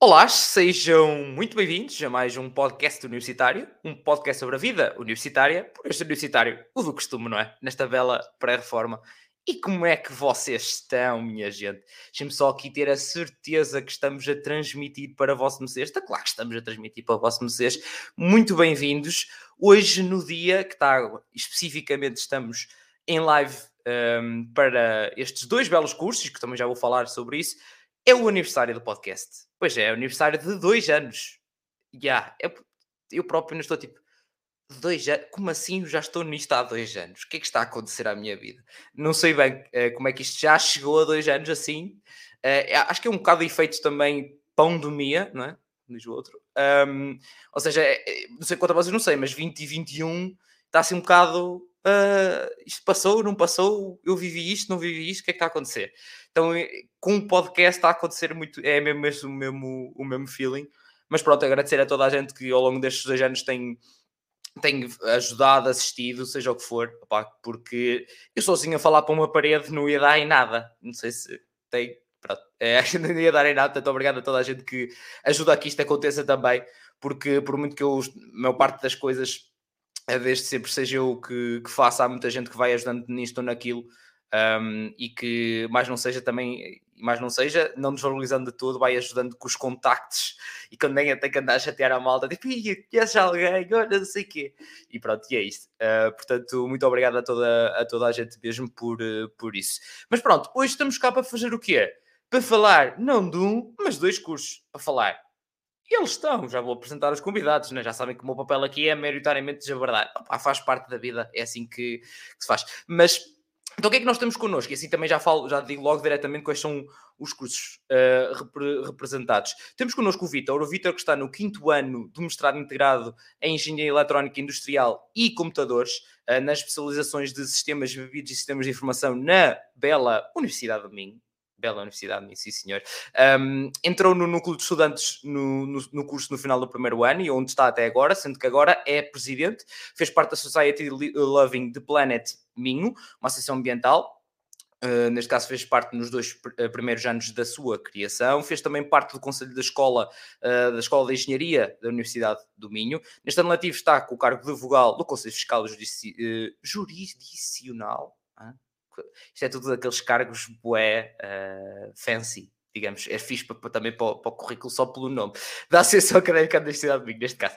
Olá, sejam muito bem-vindos a mais um podcast universitário, um podcast sobre a vida universitária, por este universitário, o do costume, não é? Nesta bela pré-reforma. E como é que vocês estão, minha gente? Deixem-me só aqui ter a certeza que estamos a transmitir para vosso Messias. Está claro que estamos a transmitir para vosso Messias. Muito bem-vindos. Hoje, no dia que está, especificamente, estamos em live um, para estes dois belos cursos, que também já vou falar sobre isso é o aniversário do podcast. Pois é, é o aniversário de dois anos. Já, yeah, eu, eu próprio não estou tipo, dois anos? Como assim já estou nisto há dois anos? O que é que está a acontecer à minha vida? Não sei bem uh, como é que isto já chegou a dois anos assim. Uh, acho que é um bocado de efeitos também pandemia, não é? Diz o outro. Um, ou seja, é, é, não sei quanto a não sei, mas 20 e 21 está assim um bocado. Uh, isto passou, não passou, eu vivi isto, não vivi isto, o que é que está a acontecer? Então, com o podcast está a acontecer muito, é mesmo, o mesmo, o mesmo feeling. Mas pronto, agradecer a toda a gente que ao longo destes dois anos tem, tem ajudado, assistido, seja o que for, porque eu sozinho a falar para uma parede não ia dar em nada. Não sei se tem. Pronto, é, não ia dar em nada, portanto, obrigado a toda a gente que ajuda a que isto aconteça também, porque por muito que eu, a maior parte das coisas, é desde sempre seja eu que, que faça, há muita gente que vai ajudando nisto ou naquilo um, e que mais não seja também, mais não seja, não desvalorizando de tudo, vai ajudando com os contactos e quando nem tem que andar a chatear a malta, tipo, conheces alguém, olha, não sei o quê. E pronto, e é isto. Uh, portanto, muito obrigado a toda, a toda a gente mesmo por, uh, por isso. Mas pronto, hoje estamos cá para fazer o quê? Para falar, não de um, mas dois cursos. Para falar e eles estão, já vou apresentar os convidados, né? já sabem que o meu papel aqui é maioritariamente desabardar. faz parte da vida, é assim que, que, se faz. Mas então o que é que nós temos connosco? E assim também já falo, já digo logo diretamente quais são os cursos uh, repre representados. Temos connosco o Vitor, o Vitor que está no quinto ano do mestrado integrado em Engenharia Eletrónica Industrial e Computadores, uh, nas especializações de Sistemas Bebidos e Sistemas de Informação na bela Universidade do Minho bela universidade, sim senhor. Um, entrou no núcleo de estudantes no, no, no, curso no final do primeiro ano e onde está até agora, sendo que agora é presidente, fez parte da Society Loving the Planet Minho, uma associação ambiental. Uh, neste caso fez parte nos dois uh, primeiros anos da sua criação, fez também parte do Conselho da Escola, uh, da Escola de Engenharia da Universidade do Minho. Neste ano letivo está com o cargo de vogal do Conselho Fiscal Judici Jurisdicional, isto é tudo daqueles cargos bué uh, fancy, digamos, é fixe para, também para, para, o currículo só pelo nome da Associação Académica da Universidade de Vigo, neste caso.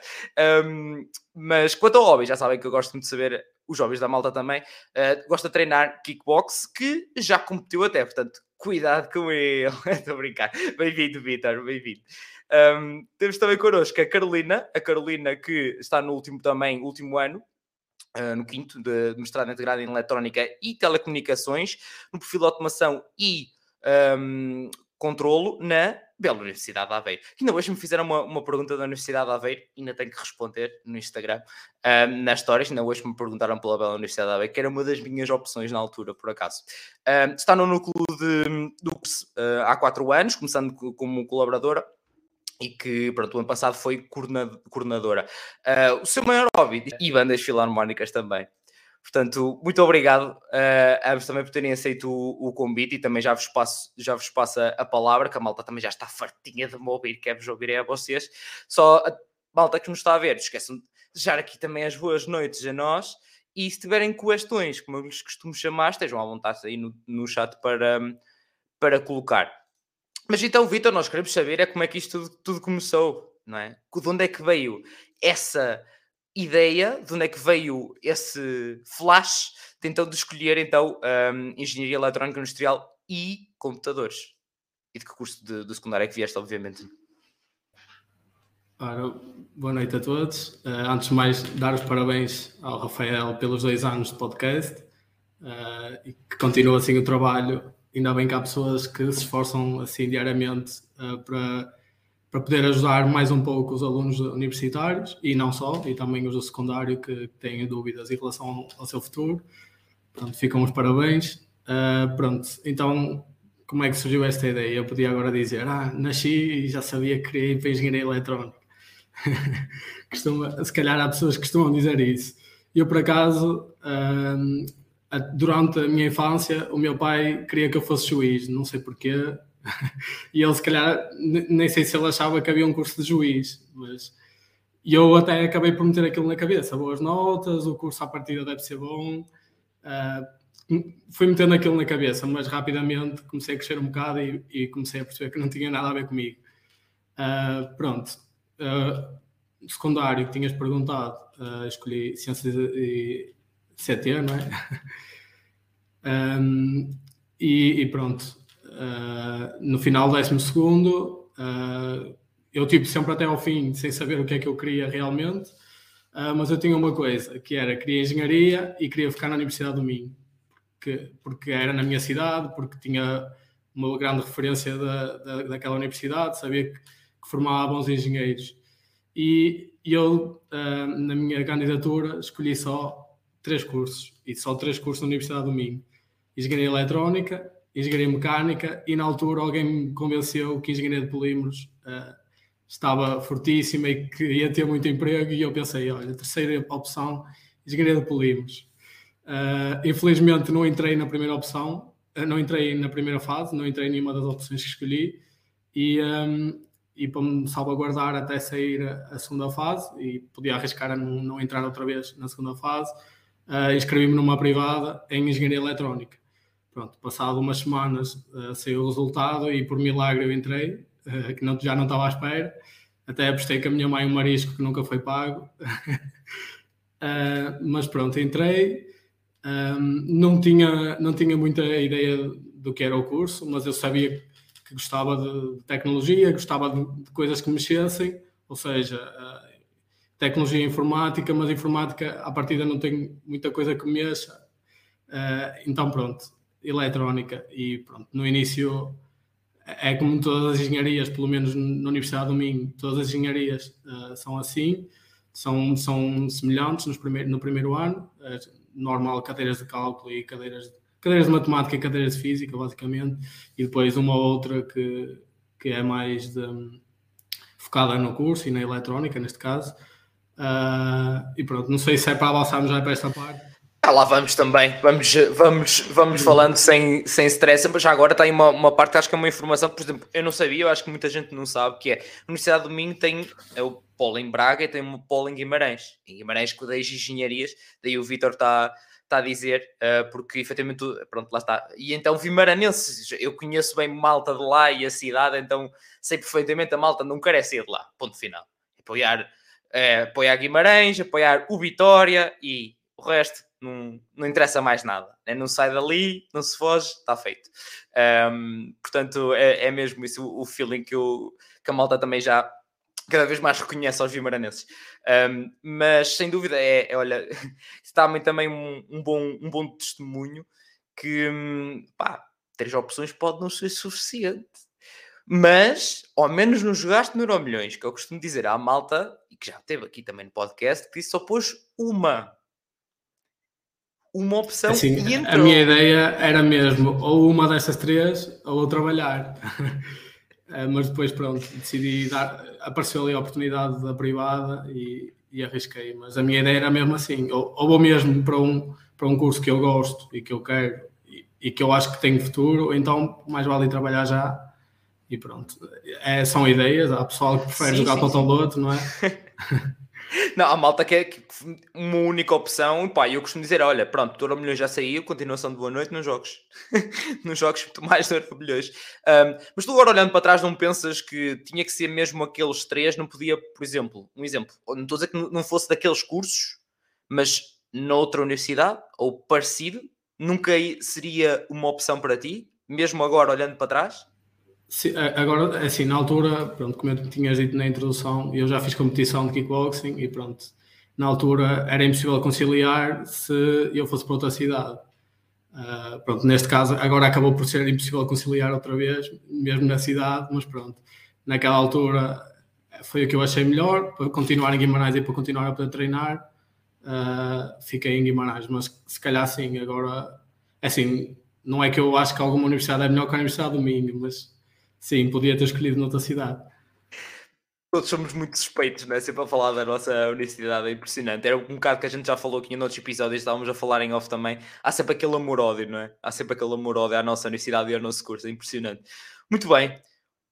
Um, mas quanto ao hobby, já sabem que eu gosto muito de saber, os hobbies da malta também, uh, gosto de treinar kickbox, que já competiu até, portanto, cuidado com ele, estou a brincar. Bem-vindo, Vitor, bem-vindo. Um, temos também connosco a Carolina, a Carolina que está no último também, último ano, Uh, no quinto de, mestrado integrado em eletrónica e telecomunicações, no perfil de automação e um, controlo na Bela Universidade de Aveiro. Ainda hoje me fizeram uma, uma pergunta da Universidade de Aveiro, ainda tenho que responder no Instagram, um, nas histórias, ainda hoje me perguntaram pela Bela Universidade de Aveiro, que era uma das minhas opções na altura, por acaso. Um, está no núcleo de, do uh, há quatro anos, começando como colaboradora, e que, pronto, o ano passado foi coordenadora. Uh, o seu maior hobby e bandas filarmónicas também. Portanto, muito obrigado uh, a ambos também por terem aceito o, o, convite e também já vos, passo, já vos passo a palavra, que a malta também já está fartinha de me ouvir, quer-vos ouvir é a vocês. Só a malta que nos está a ver, esqueçam de desejar aqui também as boas noites a nós e se tiverem questões, como eu lhes costumo chamar, estejam à vontade aí no, no chat para, para colocar. Mas então, Vitor, nós queremos saber é como é que isto tudo, tudo, começou, não é? De onde é que veio essa ideia, de onde é que veio esse flash de, então, de escolher então um, Engenharia Eletrónica Industrial e Computadores? E de que curso de, do secundário é que vieste, obviamente? Ora, boa noite a todos. Uh, antes de mais, dar os parabéns ao Rafael pelos dois anos de podcast uh, e que continua assim o trabalho ainda bem que há pessoas que se esforçam assim diariamente uh, para, para poder ajudar mais um pouco os alunos universitários e não só, e também os do secundário que têm dúvidas em relação ao seu futuro. Pronto, ficam os parabéns. Uh, pronto, então como é que surgiu esta ideia? Eu podia agora dizer, ah, nasci e já sabia que queria ir para engenharia eletrónica. Costuma, se calhar há pessoas que costumam dizer isso. Eu, por acaso, uh, durante a minha infância, o meu pai queria que eu fosse juiz, não sei porquê, e ele, se calhar, nem sei se ele achava que havia um curso de juiz, mas eu até acabei por meter aquilo na cabeça. Boas notas, o curso à partida deve ser bom. Uh, fui metendo aquilo na cabeça, mas rapidamente comecei a crescer um bocado e, e comecei a perceber que não tinha nada a ver comigo. Uh, pronto. Uh, secundário que tinhas perguntado, escolhi Ciências e CT, não é? um, e, e, pronto, uh, no final do décimo segundo, uh, eu tive sempre até ao fim sem saber o que é que eu queria realmente, uh, mas eu tinha uma coisa, que era, queria engenharia e queria ficar na Universidade do Minho, porque, porque era na minha cidade, porque tinha uma grande referência da, da, daquela universidade, sabia que, que formava bons engenheiros. E eu, na minha candidatura, escolhi só três cursos, e só três cursos na Universidade do Minho. Engenharia Eletrónica, Engenharia Mecânica, e na altura alguém me convenceu que Engenharia de Polímeros uh, estava fortíssima e que ia ter muito emprego, e eu pensei, olha, terceira opção, Engenharia de Polímeros. Uh, infelizmente não entrei na primeira opção, uh, não entrei na primeira fase, não entrei em nenhuma das opções que escolhi, e, um, e para me salvaguardar até sair a, segunda fase, e podia arriscar a não, não entrar outra vez na segunda fase, uh, inscrevi-me numa privada em Engenharia Eletrónica. Pronto, passado umas semanas uh, saiu o resultado e por milagre eu entrei, uh, que não, já não estava à espera. Até apostei com a minha mãe um marisco que nunca foi pago. mas pronto, entrei. Um, não, tinha, não tinha muita ideia do que era o curso, mas eu sabia que gostava de tecnologia, gostava de, de coisas que mexessem, ou seja, tecnologia informática, mas informática à partida não tem muita coisa que mexa. Uh, então pronto, eletrónica e pronto, no início é como todas as engenharias, pelo menos na Universidade do Minho, todas as engenharias uh, são assim, são, são semelhantes nos no primeiro ano, uh, normal cadeiras de cálculo e cadeiras, cadeiras de matemática e cadeiras de física, basicamente, e depois uma ou outra que, que é mais de, focada no curso e na eletrónica, neste caso. Uh, e pronto, não sei se é para avançarmos já para esta parte. Ah, lá vamos também, vamos, vamos, vamos falando sem, sem stress, mas já agora tem uma, uma parte que acho que é uma informação que, por exemplo, eu não sabia, eu acho que muita gente não sabe, que é a Universidade do Minho tem é o polo em Braga e tem um polo em Guimarães. Em Guimarães, com 10 engenharias, daí o Vitor está está a dizer, uh, porque efetivamente, pronto, lá está. E então, Vimaranenses, eu conheço bem malta de lá e a cidade, então sei perfeitamente a malta não quer é sair de lá, ponto final. Apoiar é, apoiar Guimarães, apoiar o Vitória e o resto não, não interessa mais nada. Né? Não sai dali, não se foge, está feito. Um, portanto, é, é, mesmo isso o, feeling que, eu, que a malta também já cada vez mais reconhece aos vimaranenses. Um, mas sem dúvida é, é olha, está também um, um, bom, um bom testemunho que hum, pá, três opções pode não ser suficiente. Mas, ao menos não jogaste no Euromilhões, que eu costumo dizer à malta, que já teve aqui também no podcast, que só pôs uma. Uma opção assim, e entrou. A minha ideia era mesmo, ou uma dessas três, ou trabalhar. Eh, mas depois, pronto, decidi dar. Apareceu ali a oportunidade da privada e, e arrisquei. Mas a minha ideia era mesmo assim, ou, ou vou mesmo para um, para um curso que eu gosto e que eu quero e, e que eu acho que tem futuro, ou então mais vale trabalhar já e pronto. É, são ideias, há pessoal que prefere sim, jogar sim, Totoloto, não é? não, há malta que é uma única opção. Pá, eu costumo dizer: olha, pronto, Touro Milhões já saiu, continuação de boa noite jogos. nos jogos, muito mais Touro Milhões. Um, mas tu agora olhando para trás, não pensas que tinha que ser mesmo aqueles três? Não podia, por exemplo, um exemplo, não estou a dizer que não fosse daqueles cursos, mas noutra universidade ou parecido, nunca seria uma opção para ti, mesmo agora olhando para trás? Agora, é assim, na altura, pronto, como eu tinhas dito na introdução, eu já fiz competição de kickboxing e pronto, na altura era impossível conciliar se eu fosse para outra cidade. Uh, pronto, neste caso, agora acabou por ser impossível conciliar outra vez, mesmo na cidade, mas pronto, naquela altura foi o que eu achei melhor, para continuar em Guimarães e para continuar a poder treinar, uh, fiquei em Guimarães, mas se calhar sim, agora, é assim, não é que eu acho que alguma universidade é melhor que a Universidade do Minho, mas Sim, podia ter escolhido noutra cidade. Todos somos muito suspeitos, não é? Sempre a falar da nossa universidade, é impressionante. Era um bocado que a gente já falou aqui em outros episódios, estávamos a falar em off também. Há sempre aquele amor-ódio, não é? Há sempre aquele amor-ódio à nossa universidade e ao nosso curso, é impressionante. Muito bem.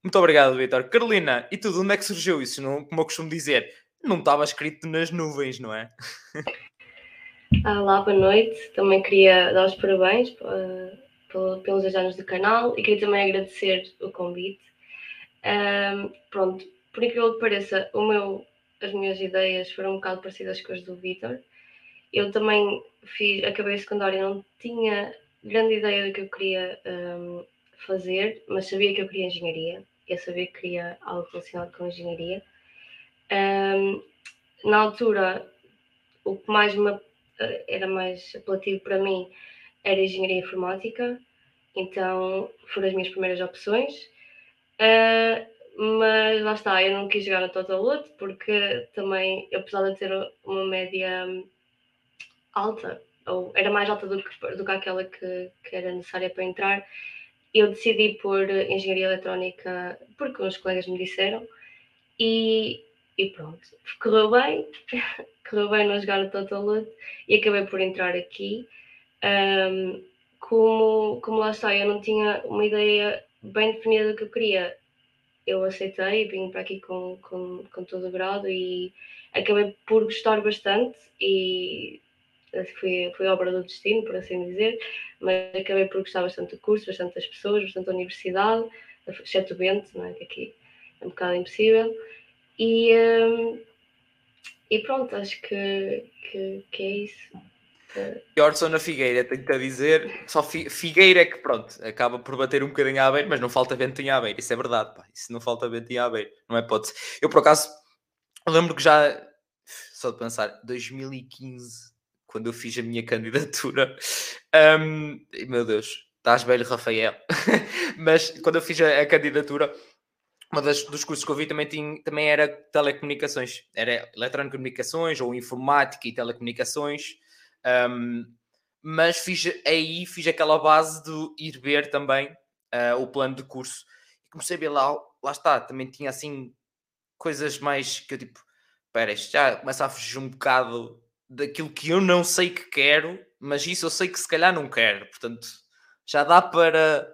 Muito obrigado, Vitor. Carolina, e tudo, onde é que surgiu isso? Não, como eu costumo dizer, não estava escrito nas nuvens, não é? Olá, boa noite. Também queria dar os parabéns uh, pelos dois anos do canal e queria também agradecer o convite. Um, pronto, por incrível que pareça, o meu, as minhas ideias foram um bocado parecidas com as do Vitor. Eu também fiz, acabei o secundário e não tinha grande ideia do que eu queria um, fazer, mas sabia que eu queria engenharia. Eu sabia que queria algo relacionado com engenharia. Um, na altura, o que mais me eh, era mais apelativo para mim era engenharia informática, então foram as minhas primeiras opções. Uh, mas lá está, eu não quis jogar no Total Loot porque também, apesar de ter uma média alta, ou era mais alta do que, do que aquela que, que era necessária para entrar, eu decidi por engenharia eletrónica porque uns colegas me disseram e, e pronto, correu bem, correu bem não jogar no Total Loot e acabei por entrar aqui. Um, como, como lá está, eu não tinha uma ideia bem definida do que eu queria, eu aceitei, vim para aqui com, com, com todo o grado e acabei por gostar bastante e foi, foi obra do destino, por assim dizer, mas acabei por gostar bastante do curso, bastante das pessoas, bastante da universidade, exceto o vento, não é? que aqui é um bocado impossível. E, um, e pronto, acho que, que, que é isso. Orson na Figueira, tenho-te a dizer, só Figueira é que pronto, acaba por bater um bocadinho à beira, mas não falta vento em beira, isso é verdade, pá. isso não falta vento em beira, não é pode Eu por acaso lembro que já, só de pensar, 2015, quando eu fiz a minha candidatura, um, meu Deus, estás velho, Rafael, mas quando eu fiz a, a candidatura, das, dos cursos que eu vi também, tinha, também era telecomunicações, era eletrocomunicações ou informática e telecomunicações. Um, mas fiz aí fiz aquela base de ir ver também uh, o plano de curso e comecei a ver lá, lá está, também tinha assim coisas mais que eu tipo, espera, isto já começa a fugir um bocado daquilo que eu não sei que quero, mas isso eu sei que se calhar não quero, portanto já dá para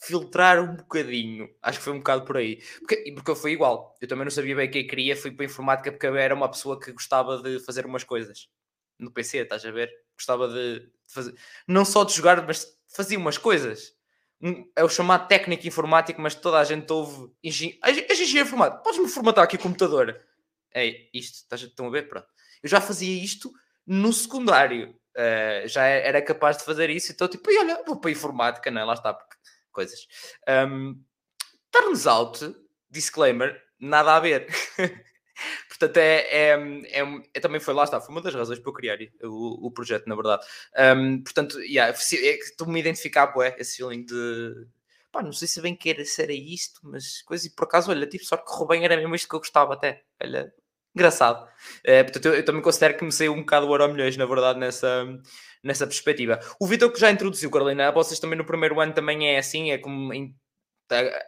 filtrar um bocadinho. Acho que foi um bocado por aí. Porque, porque eu fui igual. Eu também não sabia bem o que eu queria. Fui para a informática porque eu era uma pessoa que gostava de fazer umas coisas. No PC, estás a ver? Gostava de fazer... Não só de jogar, mas fazia umas coisas. É o chamado técnico informático, mas toda a gente ouve... Engen... Engenheiro informático. Podes-me formatar aqui o computador? É isto. Estás. Estão a ver? Pronto. Eu já fazia isto no secundário. Uh, já era capaz de fazer isso. Então, tipo, e olha, vou para a informática, não é? Lá está, porque coisas. Um, turns out, disclaimer, nada a ver. Portanto, é, é, é, é, também foi lá está, foi uma das razões para eu criar o, o projeto, na verdade. Um, portanto, yeah, é estou-me a identificar, bué, esse feeling de pá, não sei se bem que era, era isto, mas coisa, e por acaso, olha, tipo, só que correu bem, era mesmo isto que eu gostava até. Olha, engraçado. É, portanto, eu, eu, também considero que me saiu um bocado o Euro Milhões, na verdade, nessa, nessa perspectiva. O Vitor que já introduziu, Carolina, vocês também no primeiro ano também é assim, é como em,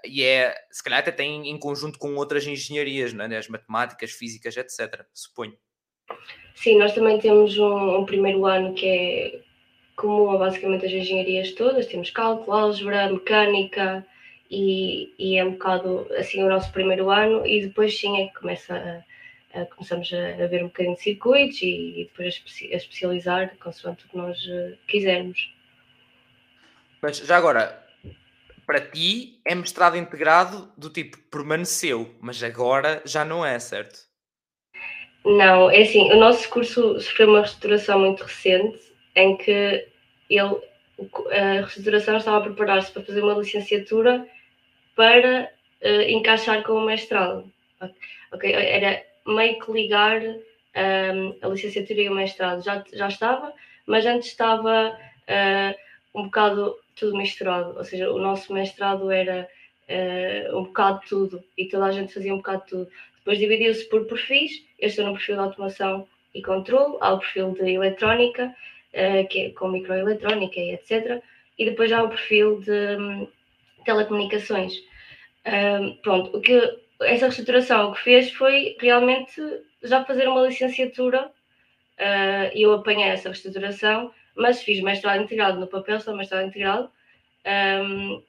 e é, se calhar até tem em conjunto com outras engenharias, não é? as matemáticas, físicas, etc. Suponho. Sim, nós também temos um, um primeiro ano que é comum a basicamente as engenharias todas, temos cálculo, álgebra, mecânica e, e é um bocado assim o nosso primeiro ano e depois sim é que começa a uh, começamos a, a, ver um bocadinho de circuitos e, e depois a, a, especializar consoante o que nós uh, quisermos. Mas já agora, para ti é mestrado integrado do tipo permaneceu, mas agora já não é, certo? Não, é assim, o nosso curso sofreu uma reestruturação muito recente em que ele, a reestruturação estava a preparar-se para fazer uma licenciatura para uh, encaixar com o mestrado. Ok, era meio que ligar um, a licenciatura e o mestrado. Já, já estava, mas antes estava uh, um bocado tudo misturado. Ou seja, o nosso mestrado era uh, um bocado de tudo e toda a gente fazia um bocado de tudo. Depois dividiu-se por perfis. Eu estou no perfil de automação e controle, há o perfil de eletrónica, uh, que é com microeletrónica e etc. E depois há o perfil de um, telecomunicações. Um, pronto, o que essa reestruturação o que fez foi realmente já fazer uma licenciatura uh, e eu apanhei essa reestruturação, mas fiz mestrado integrado no papel, só mestrado integrado, um,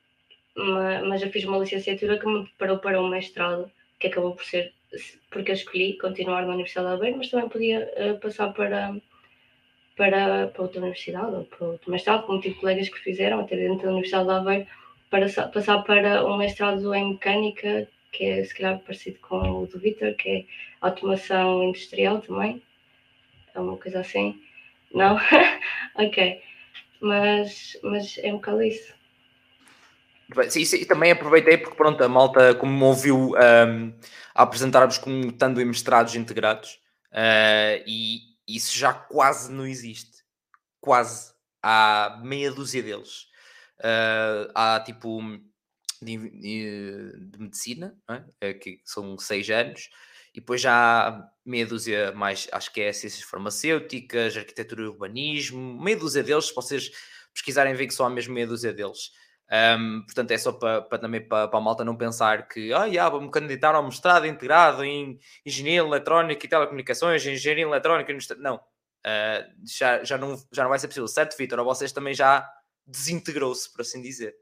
mas, mas eu fiz uma licenciatura que me preparou para um mestrado, que acabou por ser, porque eu escolhi continuar na Universidade de Aveiro, mas também podia uh, passar para, para, para outra universidade ou para outro mestrado, como tive colegas que fizeram, até dentro da Universidade de Aveiro, para passar para um mestrado em mecânica, que é se calhar parecido com o do Vitor, que é automação industrial também, é uma coisa assim. Não? ok. Mas, mas é um bocado isso. Sim, também aproveitei porque pronto, a malta, como me ouviu um, apresentar-vos como estando em mestrados integrados, uh, e isso já quase não existe. Quase. Há meia dúzia deles. Uh, há tipo de, de, medicina, é? que são seis anos, e depois já há meia dúzia mais, acho que é ciências farmacêuticas, arquitetura e urbanismo, meia dúzia deles, se vocês pesquisarem, ver que só há mesmo meia dúzia deles. Um, portanto, é só para, para também para, para, a malta não pensar que ah, yeah, vou-me candidatar ao mestrado integrado em engenharia eletrónica e telecomunicações, engenharia eletrónica. Não, uh, já, já, não, já não vai ser possível, certo, Vitor? Vocês também já desintegrou-se, por assim dizer.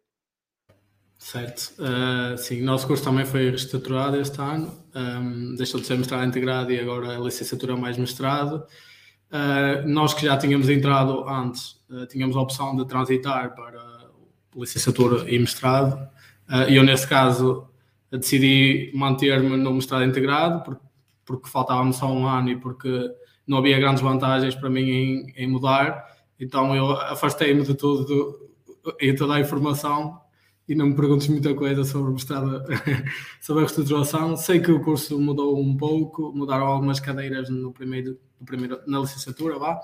Certo, uh, sim, o nosso curso também foi reestruturado este ano, um, deixou de ser mestrado integrado e agora é licenciatura mais mestrado. Uh, nós que já tínhamos entrado antes, uh, tínhamos a opção de transitar para licenciatura e mestrado, e eu nesse caso decidi manter-me no mestrado integrado, porque, porque faltava-me só um ano e porque não havia grandes vantagens para mim em, em mudar, então eu afastei-me de tudo e toda a informação e não me perguntes muita coisa sobre o mestrado, sobre a reestruturação. Sei que o curso mudou um pouco, mudaram algumas cadeiras no primeiro, no primeiro na licenciatura, vá.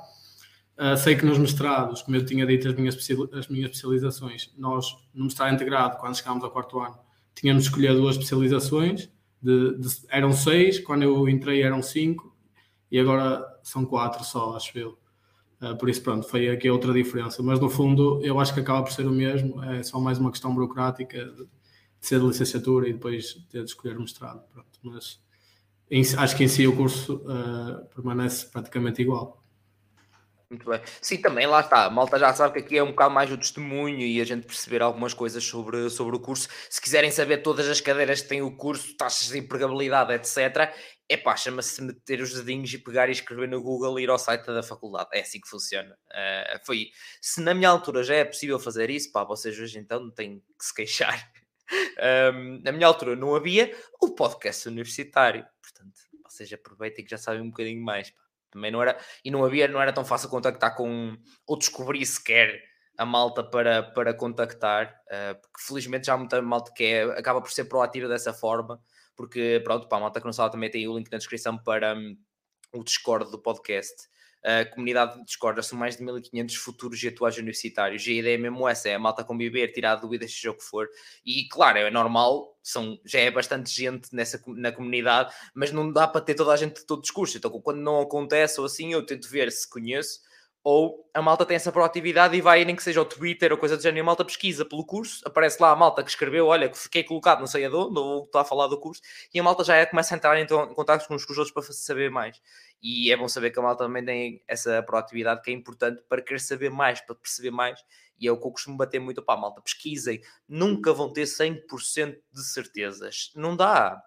Uh, sei que nos mestrados, como eu tinha dito, as minhas, as minhas especializações, nós, no mestrado integrado, quando chegámos ao quarto ano, tínhamos de escolher duas especializações, de, de, eram seis, quando eu entrei eram cinco, e agora são quatro só, acho eu. Uh, por isso, pronto, foi aqui outra diferença. Mas no fundo, eu acho que acaba por ser o mesmo, é só mais uma questão burocrática de, ser de licenciatura e depois ter de escolher mestrado. Pronto. Mas em, acho que em si o curso uh, permanece praticamente igual. Muito bem. Sim, também lá está. A malta já sabe que aqui é um bocado mais o testemunho e a gente perceber algumas coisas sobre, sobre o curso. Se quiserem saber todas as cadeiras que tem o curso, taxas de empregabilidade, etc., é pá, chama-se meter os dedinhos e pegar e escrever no Google e ir ao site da faculdade. É assim que funciona. Uh, foi. Se na minha altura já é possível fazer isso, pá, vocês hoje então não têm que se queixar. Um, na minha altura não havia o podcast universitário. Portanto, vocês aproveitem que já sabem um bocadinho mais. Pá. Também não era. E não havia, não era tão fácil contactar com. ou descobrir sequer a malta para, para contactar, uh, porque felizmente já há muita malta que é, acaba por ser proativa dessa forma porque pronto, para a malta que não sabe também tem o link na descrição para um, o Discord do podcast. A comunidade de Discord são mais de 1500 futuros e atuais universitários. E a ideia é mesmo essa: é a malta conviver, tirar dúvidas, seja o que for. E claro, é normal, são, já é bastante gente nessa, na comunidade, mas não dá para ter toda a gente de todo discurso. Então, quando não acontece ou assim, eu tento ver se conheço ou a malta tem essa proatividade e vai, nem que seja ao Twitter ou coisa do género, a malta pesquisa pelo curso, aparece lá a malta que escreveu, olha, que fiquei colocado não sei aonde, ou está a falar do curso, e a malta já é, começa a entrar em, em contato com os outros para saber mais. E é bom saber que a malta também tem essa proatividade que é importante para querer saber mais, para perceber mais, e é o que eu costumo bater muito para a malta. Pesquisem, nunca vão ter 100% de certezas. Não dá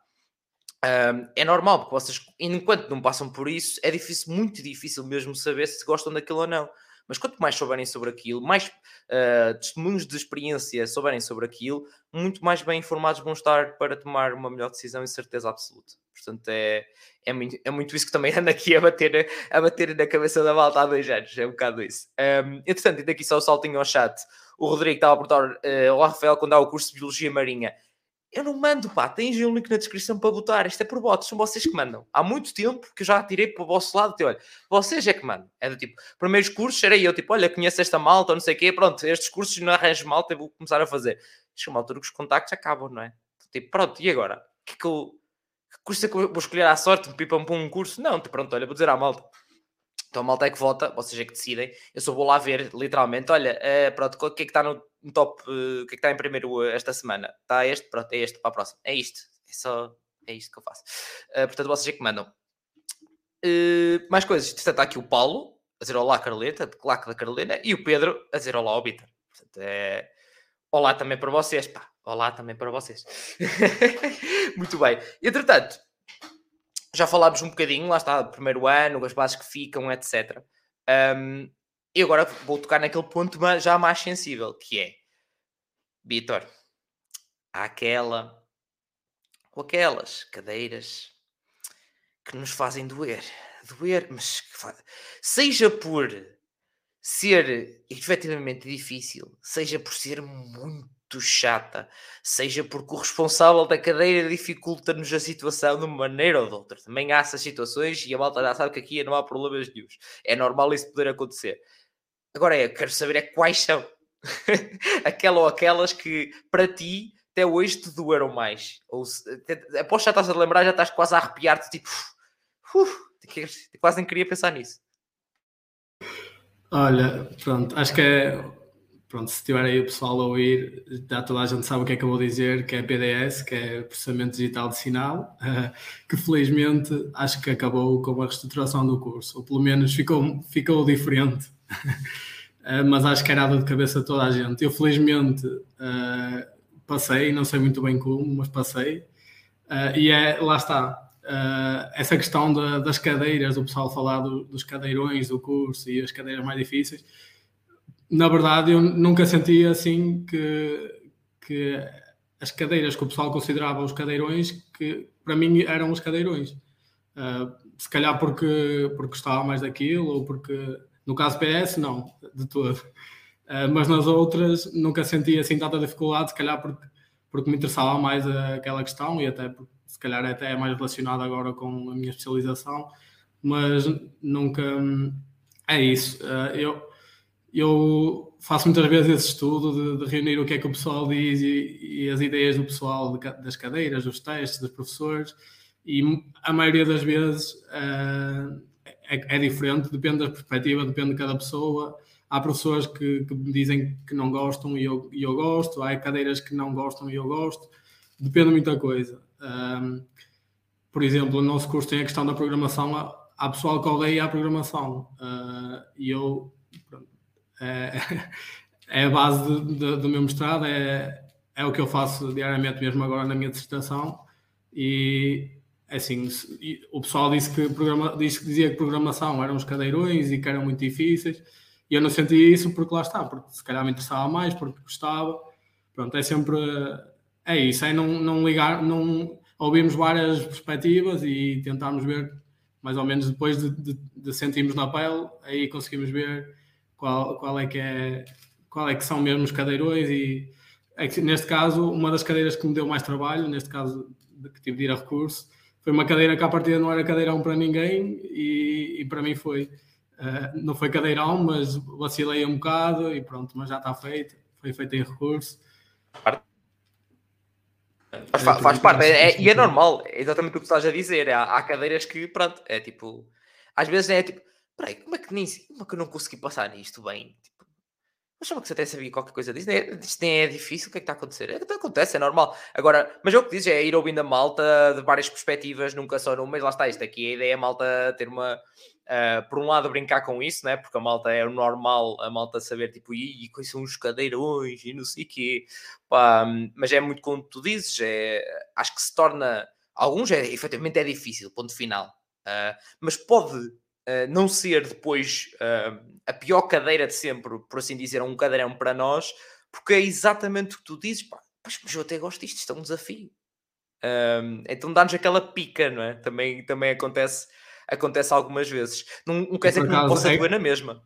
é normal, porque vocês, enquanto não passam por isso, é difícil, muito difícil mesmo saber se gostam daquilo ou não. Mas quanto mais souberem sobre aquilo, mais uh, testemunhos de experiência souberem sobre aquilo, muito mais bem informados vão estar para tomar uma melhor decisão e certeza absoluta. Portanto, é, é, muito, é muito isso que também anda aqui a bater, a bater na cabeça da malta há dois anos. É um bocado isso. Um, entretanto, daqui só o saltinho ao chat. O Rodrigo estava a perguntar, uh, o Rafael, quando há o curso de Biologia Marinha, eu não mando, pá, tens um link na descrição para botar. Isto é por bots, são vocês que mandam. Há muito tempo que eu já tirei para o vosso lado. Tipo, olha, vocês é que mandam. É do tipo, primeiros cursos era eu, tipo, olha, conheço esta malta, não sei o quê, pronto, estes cursos não arranjo malta, vou começar a fazer. Chega uma altura que os contactos acabam, não é? Tipo, pronto, e agora? Que, que, eu, que curso é que eu vou escolher à sorte? Pipam para um curso? Não, tipo, pronto, olha, vou dizer à malta. Então malta é que vota, vocês é que decidem. Eu só vou lá ver, literalmente, olha, é, pronto, o que é que está no top, uh, o que é que está em primeiro eh, esta semana? Está este, pronto, é este para a próxima. É isto, é só, é isto que eu faço. Uh, portanto, vocês é que mandam. Uh, mais coisas, está aqui o Paulo a dizer olá Carleta, de claque da Carolina, e o Pedro a dizer olá ao Bitter. Portanto, é olá também para vocês, pá. Olá também para vocês. Muito bem. Entretanto, já falámos um bocadinho, lá está, primeiro ano, as bases que ficam, etc. Um, e agora vou tocar naquele ponto já mais sensível, que é, Vitor, aquela ou aquelas cadeiras que nos fazem doer. Doer, mas seja por ser efetivamente difícil, seja por ser muito chata, seja porque o responsável da cadeira dificulta-nos a situação de uma maneira ou de outra. Também há essas situações e a malta já sabe que aqui não há problemas nenhum. É normal isso poder acontecer. Agora é, quero saber é quais são aquela ou aquelas que para ti até hoje te doeram mais. Ou se, após já estás a lembrar, já estás quase a arrepiar-te, tipo, uf, quase nem queria pensar nisso. Olha, pronto, acho que é. Pronto, se tiver aí o pessoal a ouvir, já toda a gente sabe o que é que eu vou dizer, que é PDS, que é Processamento Digital de Sinal, que felizmente acho que acabou com a reestruturação do curso, ou pelo menos ficou, ficou diferente, mas acho que era dado de cabeça toda a gente. Eu felizmente passei, não sei muito bem como, mas passei, e é, lá está, essa questão das cadeiras, o pessoal falar do, dos cadeirões do curso e as cadeiras mais difíceis, na verdade eu nunca senti assim que, que as cadeiras que o pessoal considerava os cadeirões, que para mim eram os cadeirões. Uh, se calhar porque, porque gostava mais daquilo, ou porque no caso PS, não, de todo. Uh, mas nas outras nunca senti assim tanta dificuldade, se calhar porque, porque me interessava mais aquela questão e até porque se calhar até é mais relacionado agora com a minha especialização, mas nunca é isso. Eh, eu, eu faço muitas vezes esse estudo de, de reunir o que é que o pessoal diz e, e as ideias do pessoal de, das cadeiras, dos testes, dos professores, e a maioria das vezes uh, é, é, diferente, depende da perspectiva, depende de cada pessoa. Há professores que, que me dizem que não gostam e eu, e eu gosto, há cadeiras que não gostam e eu gosto, depende de muita coisa. Por exemplo, o nosso curso tem a questão da programação, há pessoal que odeia a programação uh, e eu, pronto, é, é, a base de, do meu mestrado, é, é o que eu faço diariamente mesmo agora na minha dissertação. E assim, o pessoal disse que programa, disse, dizia que programação eram os cadeirões e que eram muito difíceis. E eu não sentia isso porque lá está, porque se calhar me interessava mais, porque gostava, pronto, é sempre é isso, é não, não ligar, não ouvimos várias perspectivas e tentarmos ver mais ou menos depois de, de, de sentirmos na pele, aí conseguimos ver qual, qual é que é qual é que são mesmo os cadeirões e é que, neste caso uma das cadeiras que me deu mais trabalho, neste caso de que tive de ir a recurso, foi uma cadeira que à partida não era cadeirão para ninguém e, e para mim foi uh, não foi cadeirão, mas vacilei um bocado e pronto, mas já está feito, foi feito em recurso. Faz, faz, faz parte, é, é, e é normal, é exatamente o que estás a dizer. Há, há, cadeiras que, pronto, é tipo, às vezes é tipo, peraí, como é que nem como é que eu não consegui passar nisto bem? Tipo, mas chama que você até sabia qualquer coisa disso, é, isto nem é difícil, o que é que está a acontecer? É, acontece, é normal. Agora, mas é o que dizes, é ir ouvindo a malta de várias perspectivas, nunca só numa, mas lá está isto aqui, a ideia é a malta ter uma, Uh, por um lado, brincar com isso, né? porque a malta é o normal, a malta saber tipo, e quais são os cadeirões e não sei o quê, Pá, mas é muito como tu dizes, é, acho que se torna, alguns é, efetivamente é difícil, ponto final, uh, mas pode não ser depois a pior cadeira de sempre, por assim dizer, um cadeirão para nós, porque é exatamente o que tu dizes, pá, mas eu até gosto disto, isto é um desafio. então dá-nos aquela pica, não é? Também, também acontece acontece algumas vezes. Não, não quer dizer que não possa é, doer na mesma.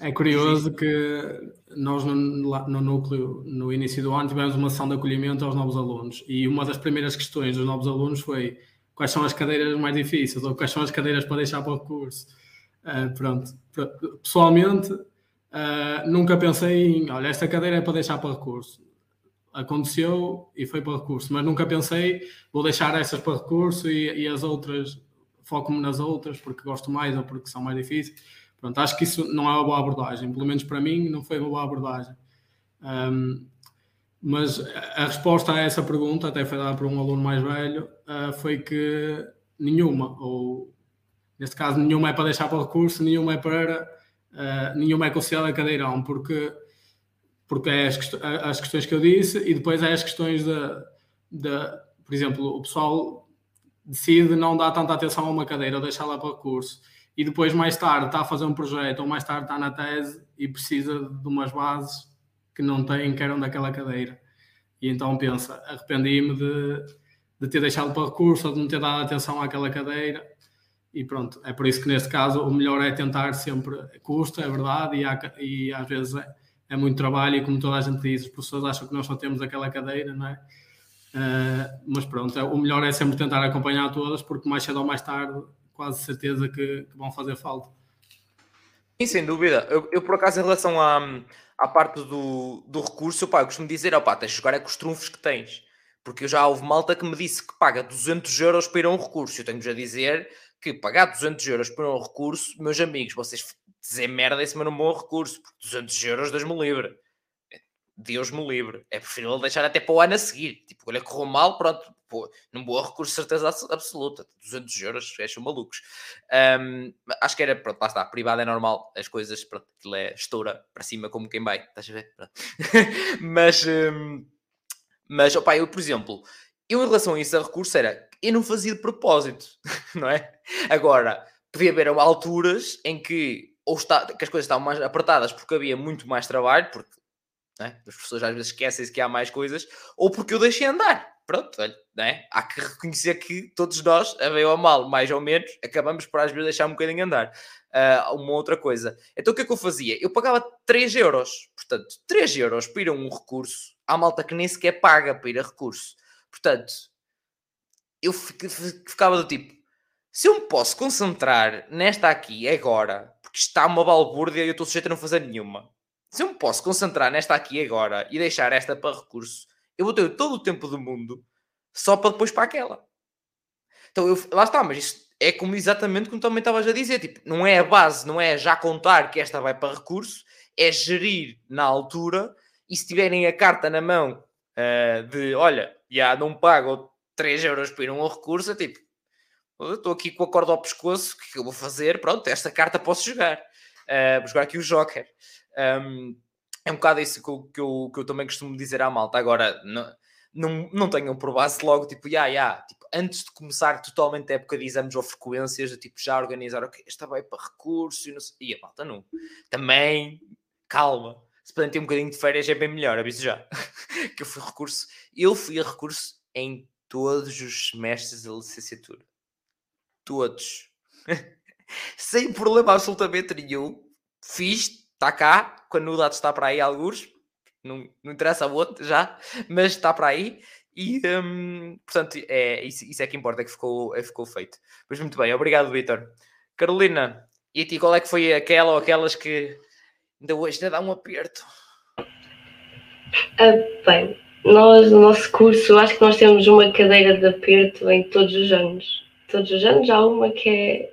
É curioso que nós no, no, núcleo, no início do ano, tivemos uma sessão de acolhimento aos novos alunos e uma das primeiras questões dos novos alunos foi quais são as cadeiras mais difíceis ou quais são as cadeiras para deixar para o curso. Uh, pronto, pessoalmente uh, nunca pensei em, olha, esta cadeira é para deixar para recurso. Aconteceu e foi para recurso, mas nunca pensei, vou deixar essas para recurso e, e as outras foco-me nas outras porque gosto mais ou porque são mais difíceis. Pronto, acho que isso não é uma boa abordagem, pelo menos para mim não foi uma boa abordagem. Um, mas a resposta a essa pergunta, até foi dada por um aluno mais velho, uh, foi que nenhuma, ou neste caso, nenhuma é para deixar para o recurso, nenhuma é para, uh, nenhuma é considerada cadeirão, porque porque é as, as questões que eu disse, e depois é as questões da, da por exemplo, o pessoal decide não dar tanta atenção a uma cadeira ou deixá-la para o curso, e depois mais tarde está a fazer um projeto ou mais tarde está na tese e precisa de umas bases que não tem, que eram daquela cadeira. E então pensa, arrependi-me de, de ter deixado para recurso ou de não ter dado atenção àquela cadeira. E pronto, é por isso que neste caso o melhor é tentar sempre, custa, é verdade, e, há, e às vezes é, é, muito trabalho, e como toda a gente diz, as pessoas acham que nós só temos aquela cadeira, não é? Uh, mas pronto, é, o melhor é sempre tentar acompanhar todas, porque mais cedo ou mais tarde, quase certeza que, que vão fazer falta. Sim, sem dúvida. Eu, eu, por acaso, em relação à, à parte do, do recurso, pá, eu costumo dizer, opá, tens de jogar é com os trunfos que tens. Porque eu já houve malta que me disse que paga 200 euros para ir a um recurso. Eu tenho-vos a dizer que pagar 200 euros para um recurso, meus amigos, vocês dizer merda em cima de um bom recurso, porque 200 euros, Deus-me livre. Deus me livre. É preferível deixar até para o ano a seguir. Tipo, olha, correu mal, pronto, num bom recurso, certeza absoluta. 200 euros, acham malucos. Um, acho que era, pronto, lá está, privado é normal, as coisas, pronto, aquilo é estoura para cima como quem vai, estás a ver? mas, um, mas, opá, eu, por exemplo, eu em relação a isso, a recurso era, eu não fazia de propósito, não é? Agora, podia haver alturas em que ou está, que as coisas estavam mais apertadas porque havia muito mais trabalho, porque né? as pessoas às vezes esquecem-se que há mais coisas, ou porque eu deixei andar. Pronto, olha, né? há que reconhecer que todos nós, a bem ou a mal, mais ou menos, acabamos por às vezes deixar um bocadinho andar. Uh, uma outra coisa. Então o que é que eu fazia? Eu pagava 3 euros. Portanto, 3 euros para ir a um recurso. Há malta que nem sequer paga para ir a recurso. Portanto, eu ficava do tipo, se eu me posso concentrar nesta aqui agora, porque está uma balbúrdia e eu estou sujeito a não fazer nenhuma se eu me posso concentrar nesta aqui agora e deixar esta para recurso, eu vou ter todo o tempo do mundo só para depois para aquela. Então, eu, lá está, mas isto é como exatamente como também estavas a dizer, tipo, não é a base, não é já contar que esta vai para recurso, é gerir na altura e se tiverem a carta na mão uh, de, olha, já não pago 3 euros para ir a um recurso, é tipo, estou aqui com a corda ao pescoço, o que, é que eu vou fazer? Pronto, esta carta posso jogar. Uh, vou jogar aqui o Joker. Um, é um bocado isso que eu, que, eu, que eu também costumo dizer à malta. Agora, não, não, não tenham por base logo, tipo, yeah, yeah. tipo, antes de começar totalmente a época de exames ou frequências, tipo, já organizar, ok, esta vai para recurso e não sei. E a malta não. Também, calma. Se puderem ter um bocadinho de férias é bem melhor, aviso já. que eu fui recurso. Eu fui a recurso em todos os semestres da licenciatura. Todos. Sem problema absolutamente nenhum. Fiz está cá, quando o dado está para aí, alguns, não, não interessa a outro já, mas está para aí. E um, portanto, é, isso, isso, é que importa, é que ficou, é, ficou feito. Pois muito bem, obrigado, Vitor. Carolina, e a ti, qual é que foi aquela ou aquelas que ainda hoje ainda dá um aperto? Uh, bem, nós no nosso curso acho que nós temos uma cadeira de aperto em todos os anos. Todos os anos há uma que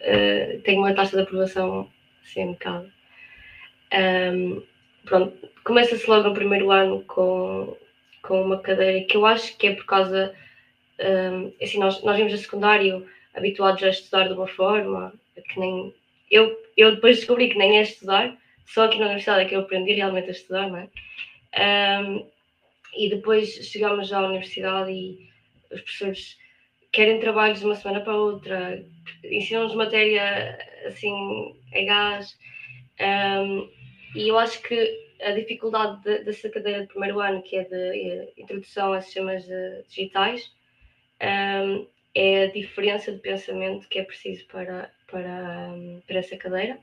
é, uh, tem uma taxa de aprovação assim um bocado um, pronto, começa-se logo no primeiro ano com, com uma cadeira que eu acho que é por causa. Um, assim, nós, nós vimos a secundário habituados a estudar de uma forma que nem. Eu, eu depois descobri que nem é estudar, só aqui na universidade é que eu aprendi realmente a estudar, não é? Um, e depois chegamos à universidade e os professores querem trabalhos de uma semana para outra, ensinam-nos matéria assim, em gás. Um, e eu acho que a dificuldade de, dessa cadeira de primeiro ano, que é de eh, introdução a sistemas digitais, um, é a diferença de pensamento que é preciso para, para, para essa cadeira.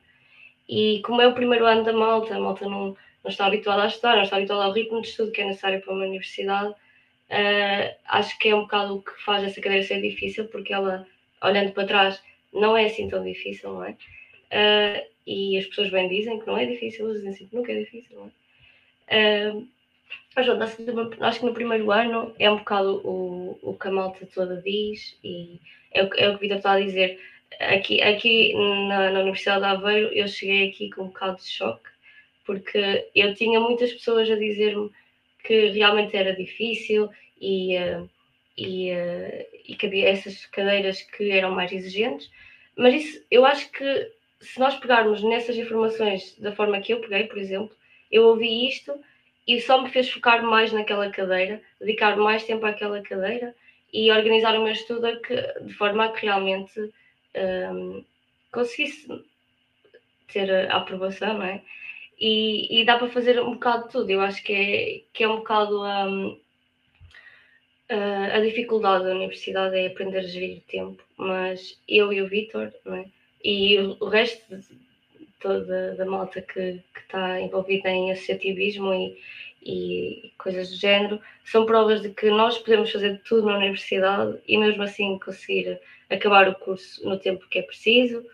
E como é o primeiro ano da malta, a malta não, não está habituada a estudar, não está habituada ao ritmo de estudo que é necessário para uma universidade, uh, acho que é um bocado o que faz essa cadeira ser difícil, porque ela, olhando para trás, não é assim tão difícil, não é? Uh, e as pessoas bem dizem que não é difícil, eles dizem que nunca é difícil, não é? Uh, mas acho que no primeiro ano é um bocado o, o que a malta toda diz e é o, é o que o Vitor está a dizer. Aqui, aqui na, na Universidade de Aveiro eu cheguei aqui com um bocado de choque porque eu tinha muitas pessoas a dizer-me que realmente era difícil e, uh, e, uh, e que havia essas cadeiras que eram mais exigentes, mas isso eu acho que se nós pegarmos nessas informações da forma que eu peguei, por exemplo, eu ouvi isto e só me fez focar mais naquela cadeira, dedicar mais tempo àquela cadeira e organizar o meu estudo de forma a que realmente um, conseguisse ter a aprovação, não é? E, e, dá para fazer um bocado de tudo. Eu acho que é, que é um bocado um, a, a dificuldade da universidade é aprender a gerir o tempo, mas eu e o Vitor, é? E o, resto toda da malta que, que está envolvida em associativismo e, e coisas do género, são provas de que nós podemos fazer tudo na universidade e mesmo assim conseguir acabar o curso no tempo que é preciso.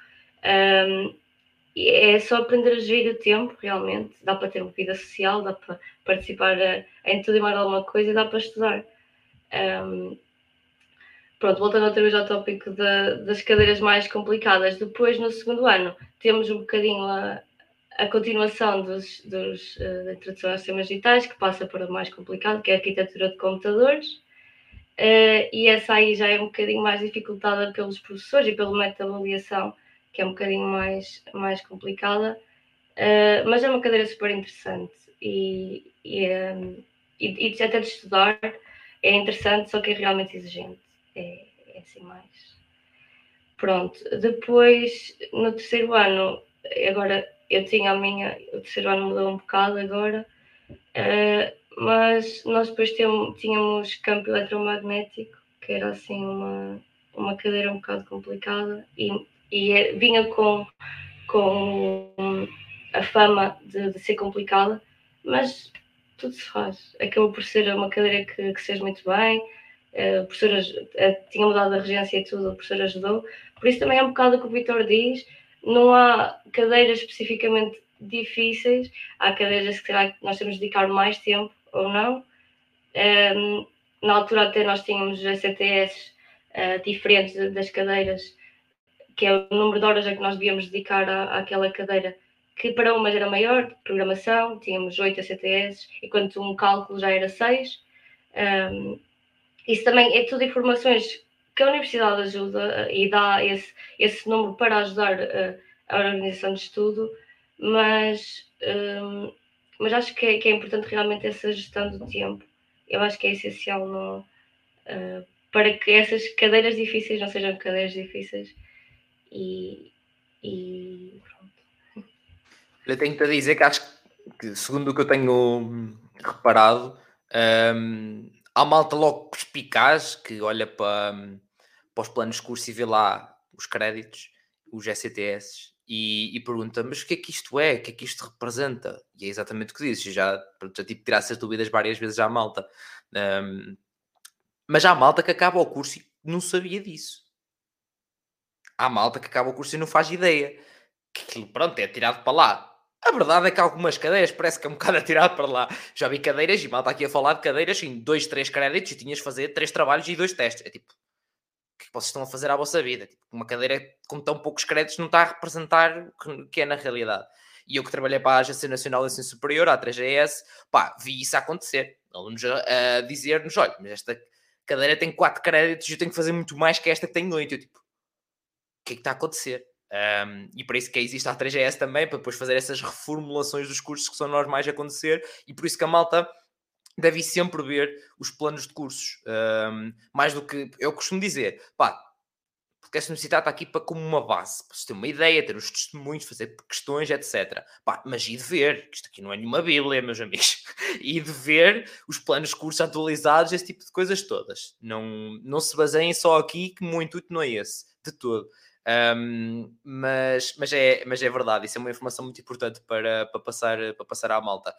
Um, é só aprender a gerir o tempo, realmente. Dá para ter uma vida social, dá para participar eh, em tudo e mais alguma coisa e dá para estudar. Um, pronto, voltando outra vez ao tópico das cadeiras mais complicadas. Depois, no segundo ano, temos um bocadinho a, a continuação dos, dos, uh, da introdução aos sistemas digitais, que passa para o mais complicado, que é a arquitetura de computadores. Uh, e essa aí já é um bocadinho mais dificultada pelos professores e pelo método de avaliação que é um bocadinho mais, mais complicada, uh, mas é uma cadeira super interessante e, e, um, e, e, até de estudar é interessante, só que é realmente exigente. É, é assim mais. Pronto, depois no terceiro ano, agora eu tinha a minha, o terceiro ano mudou um bocado agora, uh, mas nós depois tínhamos, campo eletromagnético, que era assim uma, uma cadeira um bocado complicada e e é, vinha com, com a fama de, de, ser complicada, mas tudo se faz. Acabou por ser uma cadeira que, que se muito bem, a professora tinha mudado a regência e tudo, a professora ajudou. Por isso também é um bocado o que o Vitor diz, não há cadeiras especificamente difíceis, há cadeiras que nós temos de dedicar mais tempo ou não. Um, na altura até nós tínhamos GCTS uh, eh, diferentes das cadeiras que é o número de horas a que nós devíamos dedicar à, àquela cadeira, que para umas era maior, programação, tínhamos 8 ACTS, enquanto um cálculo já era 6. Um, isso também é tudo informações que a universidade ajuda eh, e dá esse, esse número para ajudar uh, a organização de estudo, mas, um, mas acho que é, que é, importante realmente essa gestão do tempo. Eu acho que é essencial no, uh, para que essas cadeiras difíceis não sejam cadeiras difíceis e, e pronto. Eu tenho-te a dizer que acho que, segundo o que eu tenho reparado, um, há malta logo perspicaz que olha para, para os planos de curso e vê lá os créditos, os SCTS, e, e, pergunta: Mas o que é que isto é? O que é que isto representa? E é exatamente o que dizes. Já, já que tirar essas dúvidas várias vezes à malta. Um, mas há malta que acaba o curso e não sabia disso há malta que acaba o curso e não faz ideia. Que aquilo, pronto, é tirado para lá. A verdade é que algumas cadeiras parece que é um bocado atirado para lá. Já vi cadeiras, e malta aqui a falar de cadeiras em dois, três créditos e tinhas de fazer três trabalhos e dois testes. É tipo, o que vocês estão a fazer à vossa vida? Tipo, uma cadeira com tão poucos créditos não está a representar o que é na realidade. E eu que trabalhei para a Agência Nacional de Ensino Superior, a 3GS, pá, vi isso acontecer. Alunos a, a dizer-nos, olha, mas esta cadeira tem quatro créditos e eu tenho que fazer muito mais que esta que tem oito. Eu tipo, o que é que está a acontecer? Um, e para isso que existe a 3GS também, para depois fazer essas reformulações dos cursos que são normais a acontecer, e por isso que a malta deve sempre ver os planos de cursos, um, mais do que eu costumo dizer, pá, porque esta universidade está aqui para como uma base, para se ter uma ideia, ter os testemunhos, fazer questões, etc. Pá, mas e de ver, isto aqui não é nenhuma bíblia, meus amigos, e de ver os planos de curso atualizados, esse tipo de coisas todas. Não, não se baseiem só aqui, que o meu intuito não é esse, de todo. Um, mas, mas, é, mas é verdade, isso é uma informação muito importante para, para, passar, para passar à malta.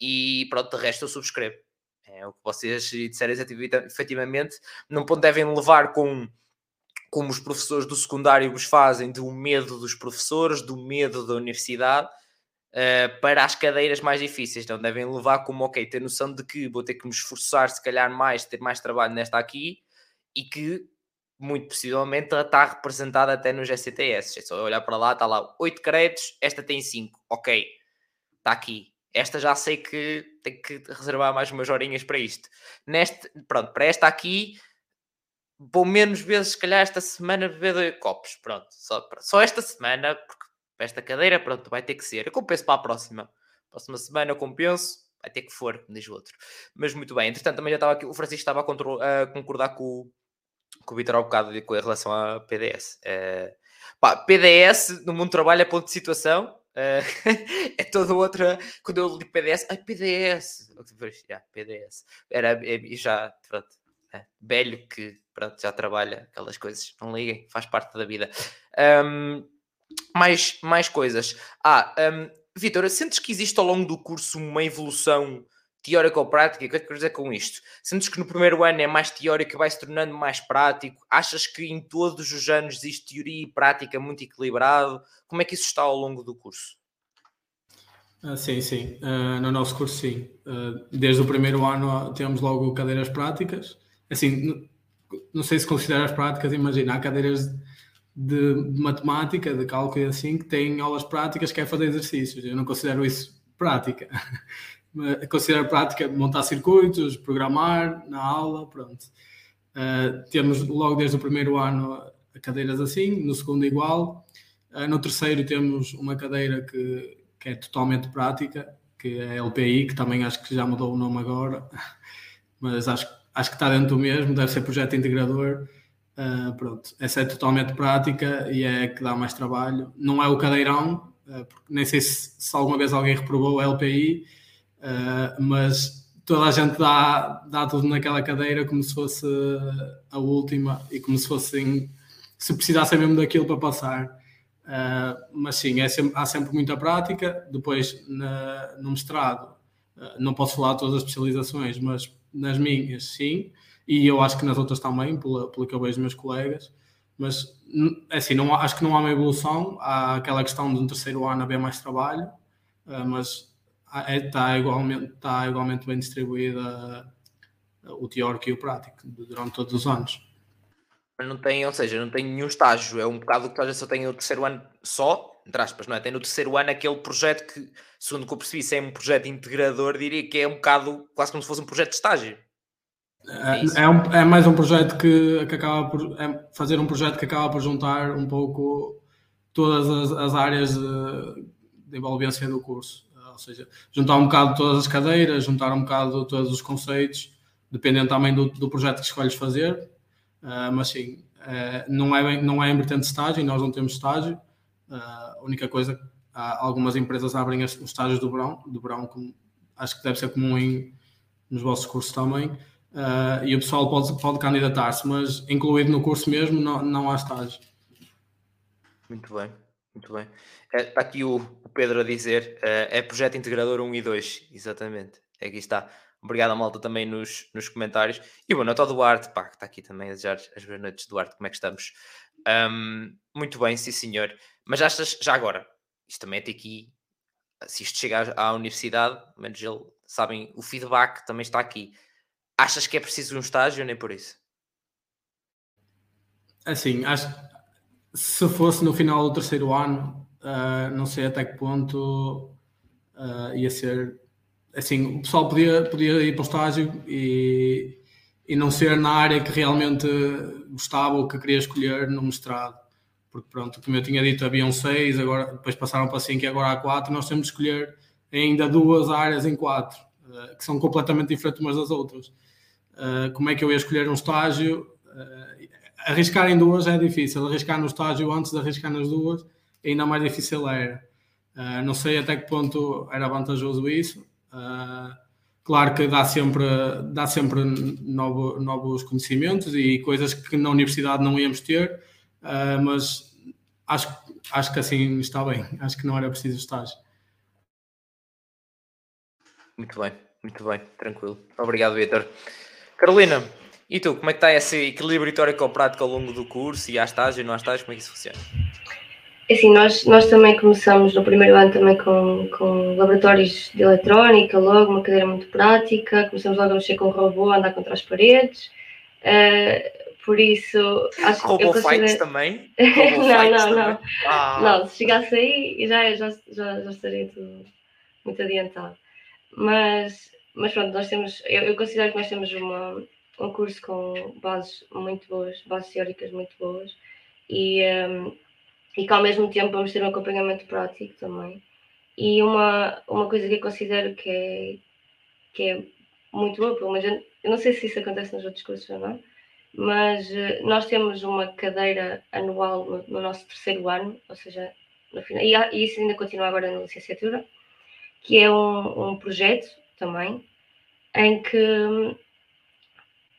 E pronto, de resto eu subscrevo. É o que vocês disseram efetivamente. Não devem levar com como os professores do secundário vos fazem do medo dos professores, do medo da universidade, uh, para as cadeiras mais difíceis. Não devem levar como, ok, ter noção de que vou ter que me esforçar, se calhar mais, ter mais trabalho nesta aqui, e que muito possivelmente está representada até nos GCTS. É só olhar para lá, está lá 8 créditos, esta tem 5. Ok, está aqui. Esta já sei que tenho que reservar mais umas horinhas para isto. Neste, pronto, para esta aqui, vou menos vezes, se calhar, esta semana beber dois copos. Pronto, só, só esta semana, porque esta cadeira, pronto, vai ter que ser. Eu compenso para a próxima. próxima semana compenso, vai ter que for, diz o outro. Mas muito bem, entretanto também já estava aqui, o Francisco estava a, a concordar com, com o Vitor há um bocado com relação à PDS. Uh, pá, PDS no mundo do trabalho é ponto de situação, Uh, é toda outra. Quando eu li PDS, ai PDS, yeah, PDS, era é, já pronto, é, velho que pronto, já trabalha aquelas coisas, não liguem, faz parte da vida. Um, mais, mais coisas. Ah, um, Vitor, sentes que existe ao longo do curso uma evolução teórica ou prática? O que é que quer dizer com isto? Sentes que no primeiro ano é mais teórico e vai se tornando mais prático? Achas que em todos os anos existe teoria e prática muito equilibrado? Como é que isso está ao longo do curso? Uh, sim, sim. Uh, no nosso curso, sim. Uh, desde o primeiro ano temos logo cadeiras práticas. Assim, não sei se consideras práticas, imagina, há cadeiras de, de matemática, de cálculo e assim, que têm aulas práticas que é fazer exercícios. Eu não considero isso prática. considero prática montar circuitos, programar na aula, pronto. Uh, temos logo desde o primeiro ano cadeiras assim, no segundo igual. Uh, no terceiro temos uma cadeira que, que é totalmente prática, que é a LPI, que também acho que já mudou o nome agora, mas acho, acho que está dentro do mesmo, deve ser projeto integrador. Uh, pronto, essa é totalmente prática e é que dá mais trabalho. Não é o cadeirão, porque nem sei se, se, alguma vez alguém reprovou a LPI, uh, mas toda a gente dá, dá tudo naquela cadeira como se fosse a última e como se fossem se precisassem mesmo daquilo para passar. mas sim, é sempre, há sempre muita prática. Depois, na, no mestrado, não posso falar de todas as especializações, mas nas minhas, sim e eu acho que nas outras também, pelo, pelo que eu vejo meus colegas, mas é assim, não, acho que não há uma evolução, há aquela questão de um terceiro ano haver mais trabalho, uh, mas é, está, igualmente, está igualmente bem distribuída uh, o teórico e o prático durante todos os anos. Mas não tem, ou seja, não tem nenhum estágio, é um bocado que só tenha o terceiro ano só, entre aspas, não é? Tem no terceiro ano aquele projeto que, segundo que eu percebi, se é um projeto integrador, diria que é um bocado quase como se fosse um projeto de estágio. É, é, um, é, mais um projeto que, que acaba por é fazer um projeto que acaba por juntar um pouco todas as, as áreas de, de, envolvência do curso. Ou seja, juntar um bocado todas as cadeiras, juntar um bocado todos os conceitos, dependendo também do, do projeto que escolhes fazer. Uh, mas sim, uh, não, é não é em vertente estágio, nós não temos estágio. Uh, a única coisa, algumas empresas abrem os estágios do verão, do verão como, acho que deve ser comum em, nos vossos cursos também uh, e o pessoal pode, pode candidatar-se, mas incluído no curso mesmo não, não há estágio. Muito bem, muito bem. É, está aqui o, o, Pedro a dizer, uh, é projeto integrador 1 e 2, exatamente, é aqui está. Obrigado a malta também nos, nos comentários. E boa noite ao Duarte, pá, que está aqui também a desejar as boas noites, Duarte, como é que estamos? Um, muito bem, sim senhor. Mas achas, já agora, isto também é aqui, se isto chegar à universidade, menos ele sabem, o feedback também está aqui. Achas que é preciso um estágio nem por isso? Assim, acho se fosse no final do terceiro ano, uh, não sei até que ponto uh, ia ser. Assim, o pessoal podia, podia ir para o estágio e, e não ser na área que realmente gostava ou que queria escolher no mestrado. Porque, pronto, como eu tinha dito, haviam seis, agora, depois passaram para cinco e agora há quatro. Nós temos de escolher ainda duas áreas em quatro, uh, que são completamente diferentes umas das outras. Como é que eu ia escolher um estágio? Arriscar em duas é difícil, arriscar no estágio antes de arriscar nas duas ainda mais difícil era. Uh, não sei até que ponto era vantajoso isso. claro que dá sempre, dá sempre novo, novos conhecimentos e coisas que na universidade não íamos ter, mas acho, acho que assim está bem. Acho que não era preciso estágio. Muito bem, muito bem, tranquilo. Obrigado, Vitor. Carolina, e tu, como é que está esse equilíbrio teórico-prático ao longo do curso? E há estágio, não há estágio, como é que isso funciona? É assim, nós, nós também começamos no primeiro ano também com, com laboratórios de eletrónica, logo, uma cadeira muito prática, começamos logo a mexer com o robô, a andar contra as paredes, uh, por isso... Acho, robô considero... fights também? Robô não, não, também? não. Ah. Não, se chegasse aí já, já, já, já estaria tudo muito adiantado. Mas mas pronto, nós temos, eu, eu, considero que nós temos uma, um curso com bases muito boas, bases teóricas muito boas e, um, e que ao mesmo tempo vamos ter um acompanhamento prático também. E uma, uma coisa que eu considero que é, que é muito boa, pelo menos eu não sei se isso acontece nos outros cursos ou não, mas uh, nós temos uma cadeira anual no, no, nosso terceiro ano, ou seja, no final, e, e, isso ainda continua agora na licenciatura, que é um, um projeto também, em que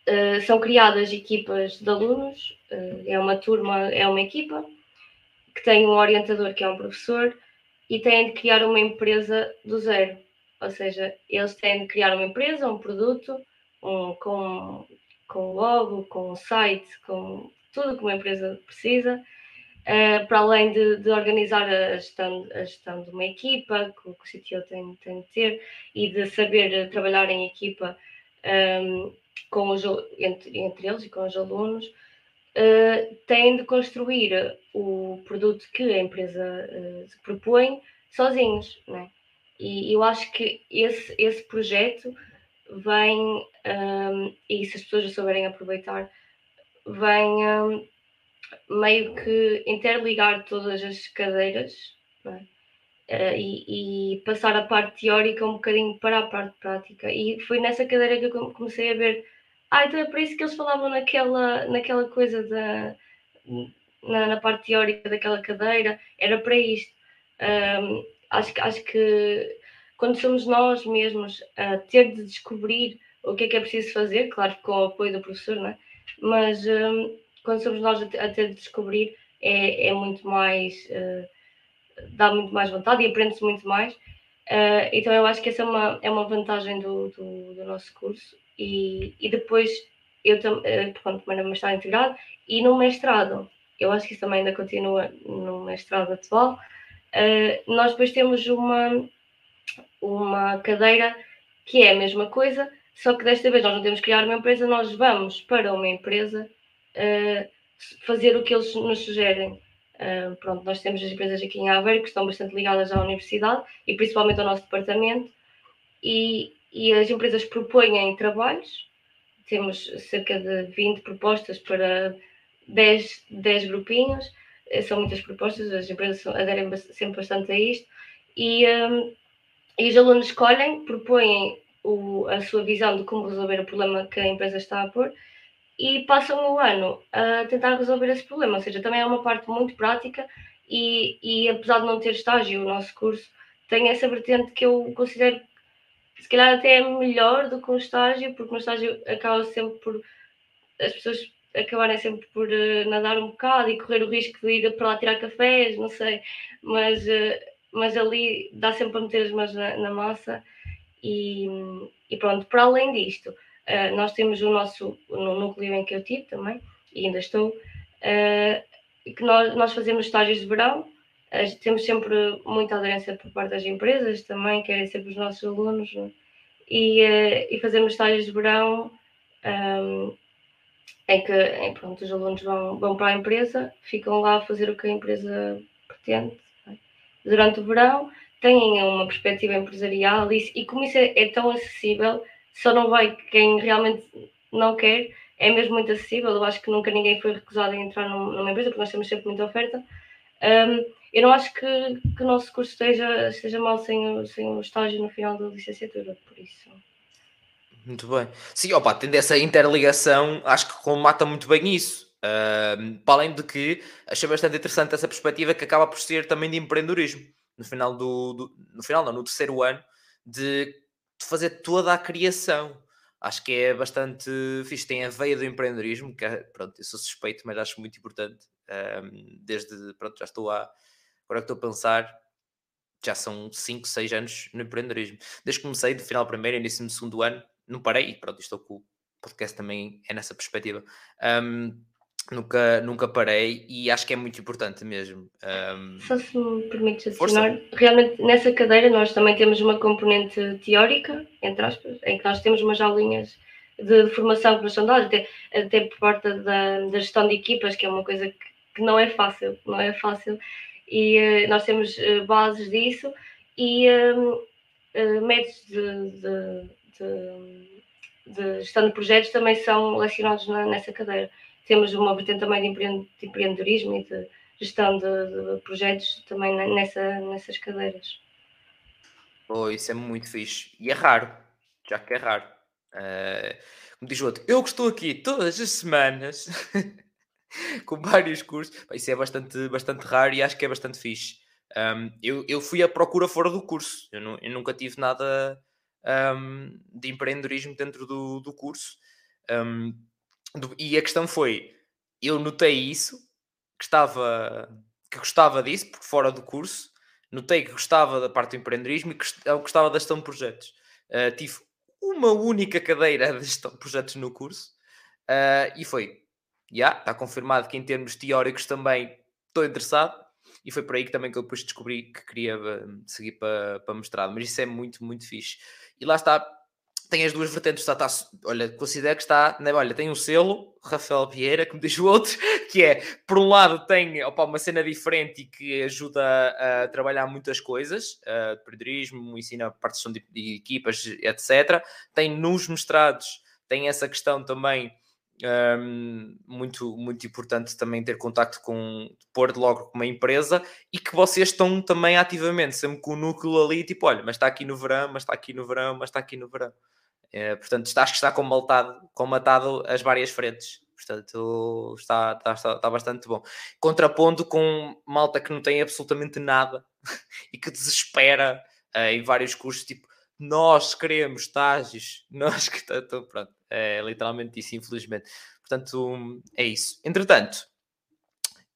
uh, são criadas equipas de alunos, uh, é uma turma, é uma equipa, que tem um orientador que é um professor, e têm de criar uma empresa do zero. Ou seja, eles têm de criar uma empresa, um produto, um, com, com logo, com site, com tudo que uma empresa precisa, uh, para além de, de, organizar a gestão, a gestão de uma equipa, que o, CTO tem, tem de ter, e de saber trabalhar em equipa um, ehm, com os, entre, entre eles e com os alunos, uh, têm de construir o produto que a empresa uh, se propõe sozinhos, né? E eu acho que esse, esse projeto vem, um, e se as pessoas souberem aproveitar, vem um, meio que interligar todas as cadeiras é? uh, e, e, passar a parte teórica um bocadinho para a parte prática. E foi nessa cadeira que eu comecei a ver. Ah, então é por isso que eles falavam naquela, naquela coisa da, na, na parte teórica daquela cadeira, era para isto. Um, acho, acho que quando somos nós mesmos a ter de descobrir o que é que é preciso fazer, claro com o apoio do professor, não é? mas um, quando somos nós a ter de descobrir é, é muito mais, uh, dá muito mais vontade e aprende-se muito mais. Uh, então eu acho que essa é uma, é uma vantagem do, do, do nosso curso e, e depois eu também, uh, pronto, no mestrado integrado e no mestrado, eu acho que isso também ainda continua no mestrado atual, uh, nós depois temos uma, uma cadeira que é a mesma coisa, só que desta vez nós não temos que criar uma empresa, nós vamos para uma empresa uh, fazer o que eles nos sugerem. Uh, pronto, nós temos as empresas aqui em Aveiro que estão bastante ligadas à universidade e principalmente ao nosso departamento e, e as empresas propõem trabalhos, temos cerca de 20 propostas para 10, 10 grupinhos, eh, são muitas propostas, as empresas aderem sempre bastante a isto. E, um, e os alunos escolhem, propõem o, a sua visão de como resolver o problema que a empresa está a pôr e passam o ano a tentar resolver esse problema. Ou seja, também é uma parte muito prática e, e apesar de não ter estágio, o nosso curso tem essa vertente que eu considero se calhar até é melhor do que um estágio, porque no estágio acaba sempre por as pessoas acabarem sempre por uh, nadar um bocado e correr o risco de ir para lá tirar cafés, não sei, mas, uh, mas ali dá sempre para meter as mãos na, na massa e, e, pronto, para além disto, uh, nós temos o nosso, no núcleo em que eu tive também, e ainda estou, que nós, nós fazemos estágios de verão, temos sempre muita aderência por parte das empresas também, querem sempre os nossos alunos, né? e, e fazemos estágios de verão um, em que em, pronto, os alunos vão, vão para a empresa, ficam lá a fazer o que a empresa pretende é? durante o verão, têm uma perspectiva empresarial e, e como isso é, é, tão acessível, só não vai quem realmente não quer, é mesmo muito acessível. Eu acho que nunca ninguém foi recusado em entrar numa empresa, porque nós temos sempre muita oferta. Um, eu não acho que, que, o nosso curso esteja, esteja mal sem o, sem o estágio no final da licenciatura, por isso. Muito bem. Sim, opa, tendo essa interligação, acho que comata muito bem isso. Para além de que achei bastante interessante essa perspectiva que acaba por ser também de empreendedorismo no final do, do no final não, no terceiro ano de, de, fazer toda a criação acho que é bastante fixe, tem a veia do empreendedorismo que é, pronto, eu sou suspeito mas acho muito importante desde, pronto, já estou a agora que estou a pensar já são 5, 6 anos no empreendedorismo desde que comecei, do final do primeiro início do segundo ano não parei, e pronto, estou com o podcast também é nessa perspectiva. Um, nunca, nunca parei e acho que é muito importante mesmo. Um... Só se me permites adicionar, realmente nessa cadeira nós também temos uma componente teórica, entre aspas, em que nós temos umas aulinhas de, de formação que nos são dadas, até, até por parte da, da gestão de equipas, que é uma coisa que, que não é fácil, não é fácil, e uh, nós temos uh, bases disso e uh, métodos de, de de, de gestão de projetos também são lecionados na, nessa cadeira. Temos uma vertente também de, empreendedorismo e de gestão de, de projetos também nessa, nessas cadeiras. Oh, isso é muito fixe. E é raro, já que é raro. Uh, como diz o outro, eu que estou aqui todas as semanas com vários cursos. Isso é bastante, bastante raro e acho que é bastante fixe. Um, eu, eu fui à procura fora do curso. Eu, eu nunca tive nada um, de empreendedorismo dentro do, do curso. Um, do, e a questão foi: eu notei isso, que, estava, que gostava disso, porque fora do curso, notei que gostava da parte do empreendedorismo e que gostava da gestão de projetos. Uh, tive uma única cadeira de gestão de projetos no curso uh, e foi, yeah, está confirmado que em termos teóricos também estou interessado e foi por aí que também que eu depois descobri que queria hum, seguir para, para mestrado, mas isso é muito, muito fixe. E lá está, tem as duas vertentes, está, está, olha, considero que está, né, olha, tem um selo, Rafael Vieira, como diz o outro, que é, por um lado tem opa, uma cena diferente e que ajuda a, trabalhar muitas coisas, uh, periodismo, ensina partição de, de equipas, etc. Tem nos mestrados, tem essa questão também um, muito, muito importante também ter contacto com, pôr logo com uma empresa e que vocês estão também ativamente, sempre com o núcleo ali, tipo, olha, mas está aqui no verão, mas está aqui no verão, mas está aqui no verão. É, portanto, acho que está combatado, combatado as várias frentes. Portanto, está, está, está, está bastante bom. Contrapondo com malta que não tem absolutamente nada e que desespera uh, em vários cursos, tipo, nós queremos estágios, nós que então, pronto, é literalmente isso, infelizmente. Portanto, é isso. Entretanto,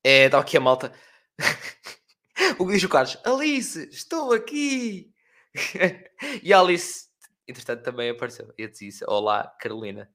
é, dá aqui a malta. o que diz o Carlos? Alice, estou aqui! e a Alice, entretanto, também apareceu. Eu disse: Olá, Carolina.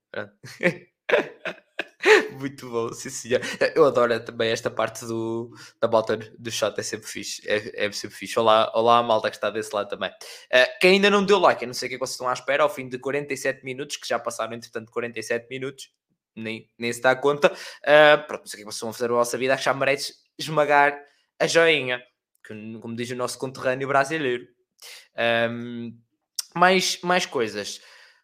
Muito bom, sim senhor. Eu adoro também esta parte do, da bota do chat, é sempre fixe. É, é sempre fixe. Olá, olá, malta que está desse lado também. Uh, quem ainda não deu like, eu não sei o que, é vocês estão à espera, ao fim de 47 minutos, que já passaram entretanto 47 minutos, nem, nem se dá conta. Uh, pronto, não sei o que, é vocês vão fazer a vossa vida, acho que já merece esmagar a joinha, que, como diz o nosso conterrâneo brasileiro. Um, mais, mais coisas.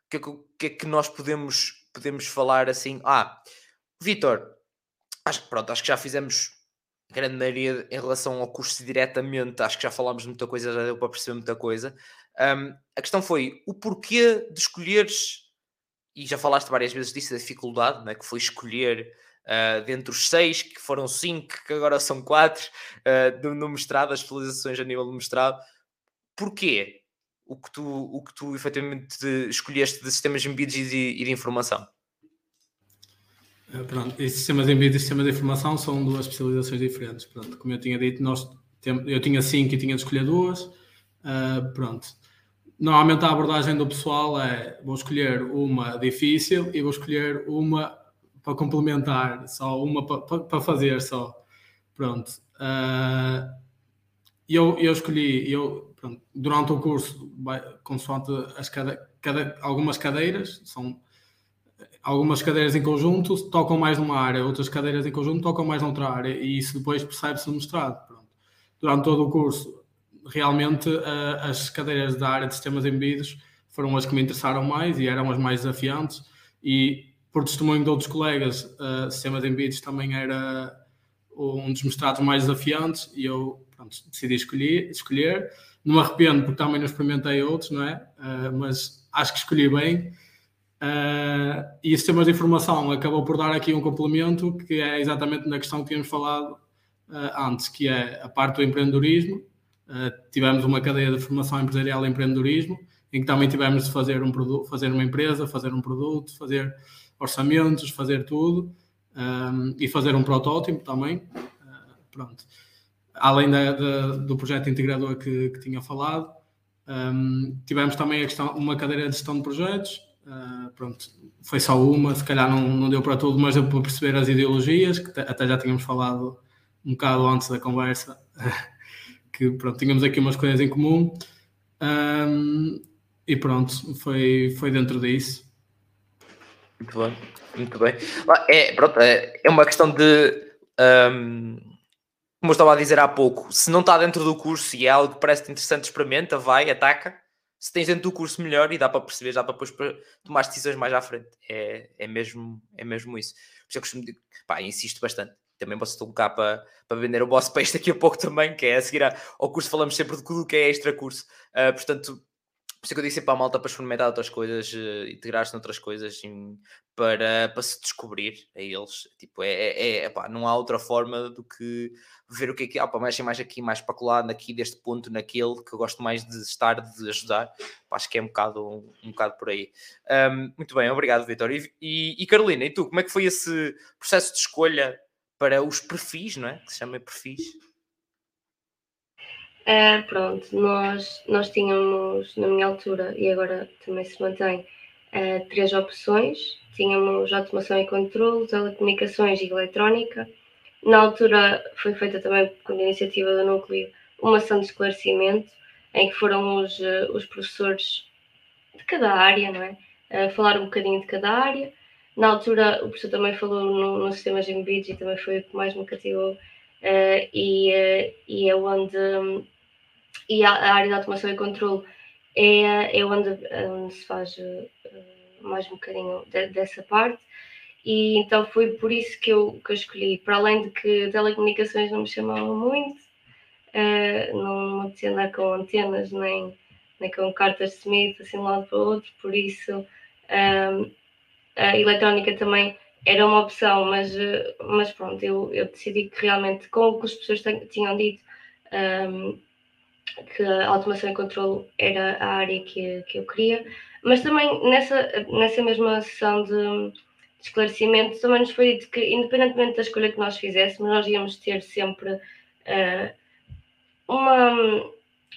O que, é que, que é que nós podemos, podemos falar assim? Ah, Vitor, acho pronto, acho que já fizemos grande maioria em relação ao curso diretamente, acho que já falámos muita coisa, já deu para perceber muita coisa. Um, a questão foi o porquê de escolheres, e já falaste várias vezes disso, da dificuldade, né, que foi escolher uh, dentre os seis, que foram cinco, que agora são quatro, uh, no mestrado, as especializações a nível do mestrado. Porquê o que tu, o que tu efetivamente escolheste de sistemas embebidos e de, e de informação? Eh, pronto, e sistemas de envio e sistemas de informação são duas especializações diferentes. Pronto, como eu tinha dito, nós eu tinha cinco e tinha de escolher duas. Uh, pronto. Normalmente a abordagem do pessoal é vou escolher uma difícil e vou escolher uma para complementar, só uma para, para fazer só. Pronto. Uh, eu, eu escolhi, eu, pronto, durante o curso, consoante as cada, cada, algumas cadeiras, são algumas cadeiras em conjunto tocam mais numa área, outras cadeiras em conjunto tocam mais noutra área, e isso depois percebe-se no mestrado. Pronto. Durante todo o curso, realmente as cadeiras da área de sistemas embebidos foram as que me interessaram mais e eram as mais desafiantes, e por testemunho de outros colegas, uh, sistemas embebidos também era um dos mestrados mais desafiantes, e eu pronto, decidi escolher, escolher. Não me arrependo porque também não experimentei outros, não é? Uh, mas acho que escolhi bem Uh, e sistemas de informação acabou por dar aqui um complemento que é exatamente na questão que tínhamos falado uh, antes, que é a parte do empreendedorismo. Uh, tivemos uma cadeia de formação empresarial e empreendedorismo, em que também tivemos de fazer, um produto, fazer uma empresa, fazer um produto, fazer orçamentos, fazer tudo um, e fazer um protótipo também. pronto. Além da, da, do projeto integrador que, que tinha falado, um, tivemos também questão, uma cadeira de gestão de projetos, Uh, pronto, foi só uma, se calhar não, não deu para tudo, mas deu para perceber as ideologias, que até já tínhamos falado um bocado antes da conversa, que pronto, tínhamos aqui umas coisas em comum. Um, e pronto, foi, foi dentro disso. Muito bem, muito bem. É, pronto, é, é uma questão de. Um, como eu estava a dizer há pouco, se não está dentro do curso e é algo que parece interessante, experimenta, vai, ataca se tens dentro do curso melhor e dá para perceber, dá para depois tomar decisões mais à frente. É, é, mesmo, é mesmo isso. Por isso eu costumo dizer, pá, insisto bastante. também posso cá para, para vender o Boss Peixe daqui a pouco também, que é a seguir ao curso, falamos sempre tudo que é extra curso. Uh, portanto, por isso que eu disse para a malta para experimentar outras coisas, uh, integrar-se noutras coisas em, para, para se descobrir a eles. Tipo, é, é, é pá, não há outra forma do que ver o que é que há, para mais, mais aqui, mais para colar, aqui deste ponto, naquele, que eu gosto mais de estar, de ajudar. Pá, acho que é um bocado, um, um bocado por aí. Um, muito bem, obrigado, Vitor. E, e, e, Carolina, e tu, como é que foi esse processo de escolha para os perfis, não é? Que se chama perfis? Uh, pronto, nós, nós tínhamos na minha altura, e agora também se mantém, uh, três opções. Tínhamos automação e controle, telecomunicações e eletrónica. Na altura foi feita também, com a iniciativa do núcleo, uma ação de esclarecimento, em que foram os, uh, os professores de cada área, não é? falar um bocadinho de cada área. Na altura, o professor também falou no, no sistema Gmbits e também foi o que mais me cativou. e, e é onde e a, área de automação e controle é, é onde, onde se faz uh, mais um bocadinho de, dessa parte. E então foi por isso que eu, que eu escolhi. Para além de que telecomunicações não me chamavam muito, uh, não me andar com antenas nem, nem com cartas de Smith assim de um lado para o outro, por isso um, a eletrónica também era uma opção, mas, mas pronto, eu, eu decidi que realmente, com o que as pessoas tinham dito, um, que a automação e controle era a área que, que eu queria, mas também nessa, nessa mesma sessão de, de esclarecimento também nos foi dito que, independentemente da escolha que nós fizéssemos, nós íamos ter sempre uh, uma,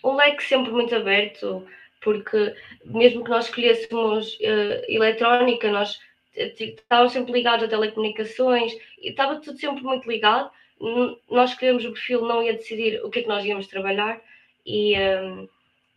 um leque sempre muito aberto, porque mesmo que nós escolhêssemos uh, eletrónica, nós estávamos sempre ligados a telecomunicações, e estava tudo sempre muito ligado. Nós escolhemos o perfil, não ia decidir o que é que nós íamos trabalhar, e, um,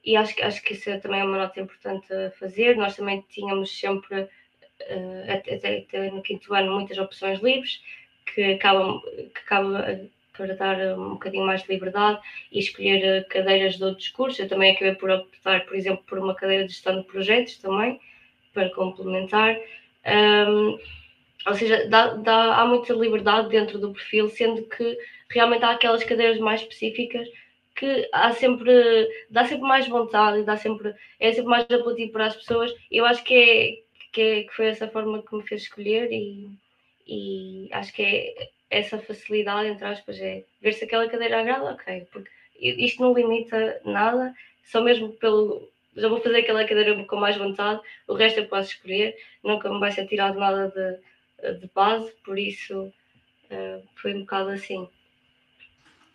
e acho, acho que isso é também é uma nota importante a fazer. Nós também tínhamos sempre, uh, até, até, no quinto ano, muitas opções livres, que acabam, que acabam para dar um bocadinho mais de liberdade e escolher eh, cadeiras de outros cursos. Eu também acabei por optar, por exemplo, por uma cadeira de gestão de projetos também, para complementar. Um, ou seja, dá, dá, há muita liberdade dentro do perfil, sendo que realmente há aquelas cadeiras mais específicas que há sempre, dá sempre mais vontade, dá sempre, é sempre mais apelativo para as pessoas. Eu acho que, é, que, é, que foi essa forma que me fez escolher e, e acho que é essa facilidade, entre aspas, é ver se aquela cadeira agrada, ok, porque isto não limita nada, só mesmo pelo. Já vou fazer aquela cadeira com mais vontade, o resto eu posso escolher, nunca me vai ser tirado nada de, de base, por isso uh, foi um bocado assim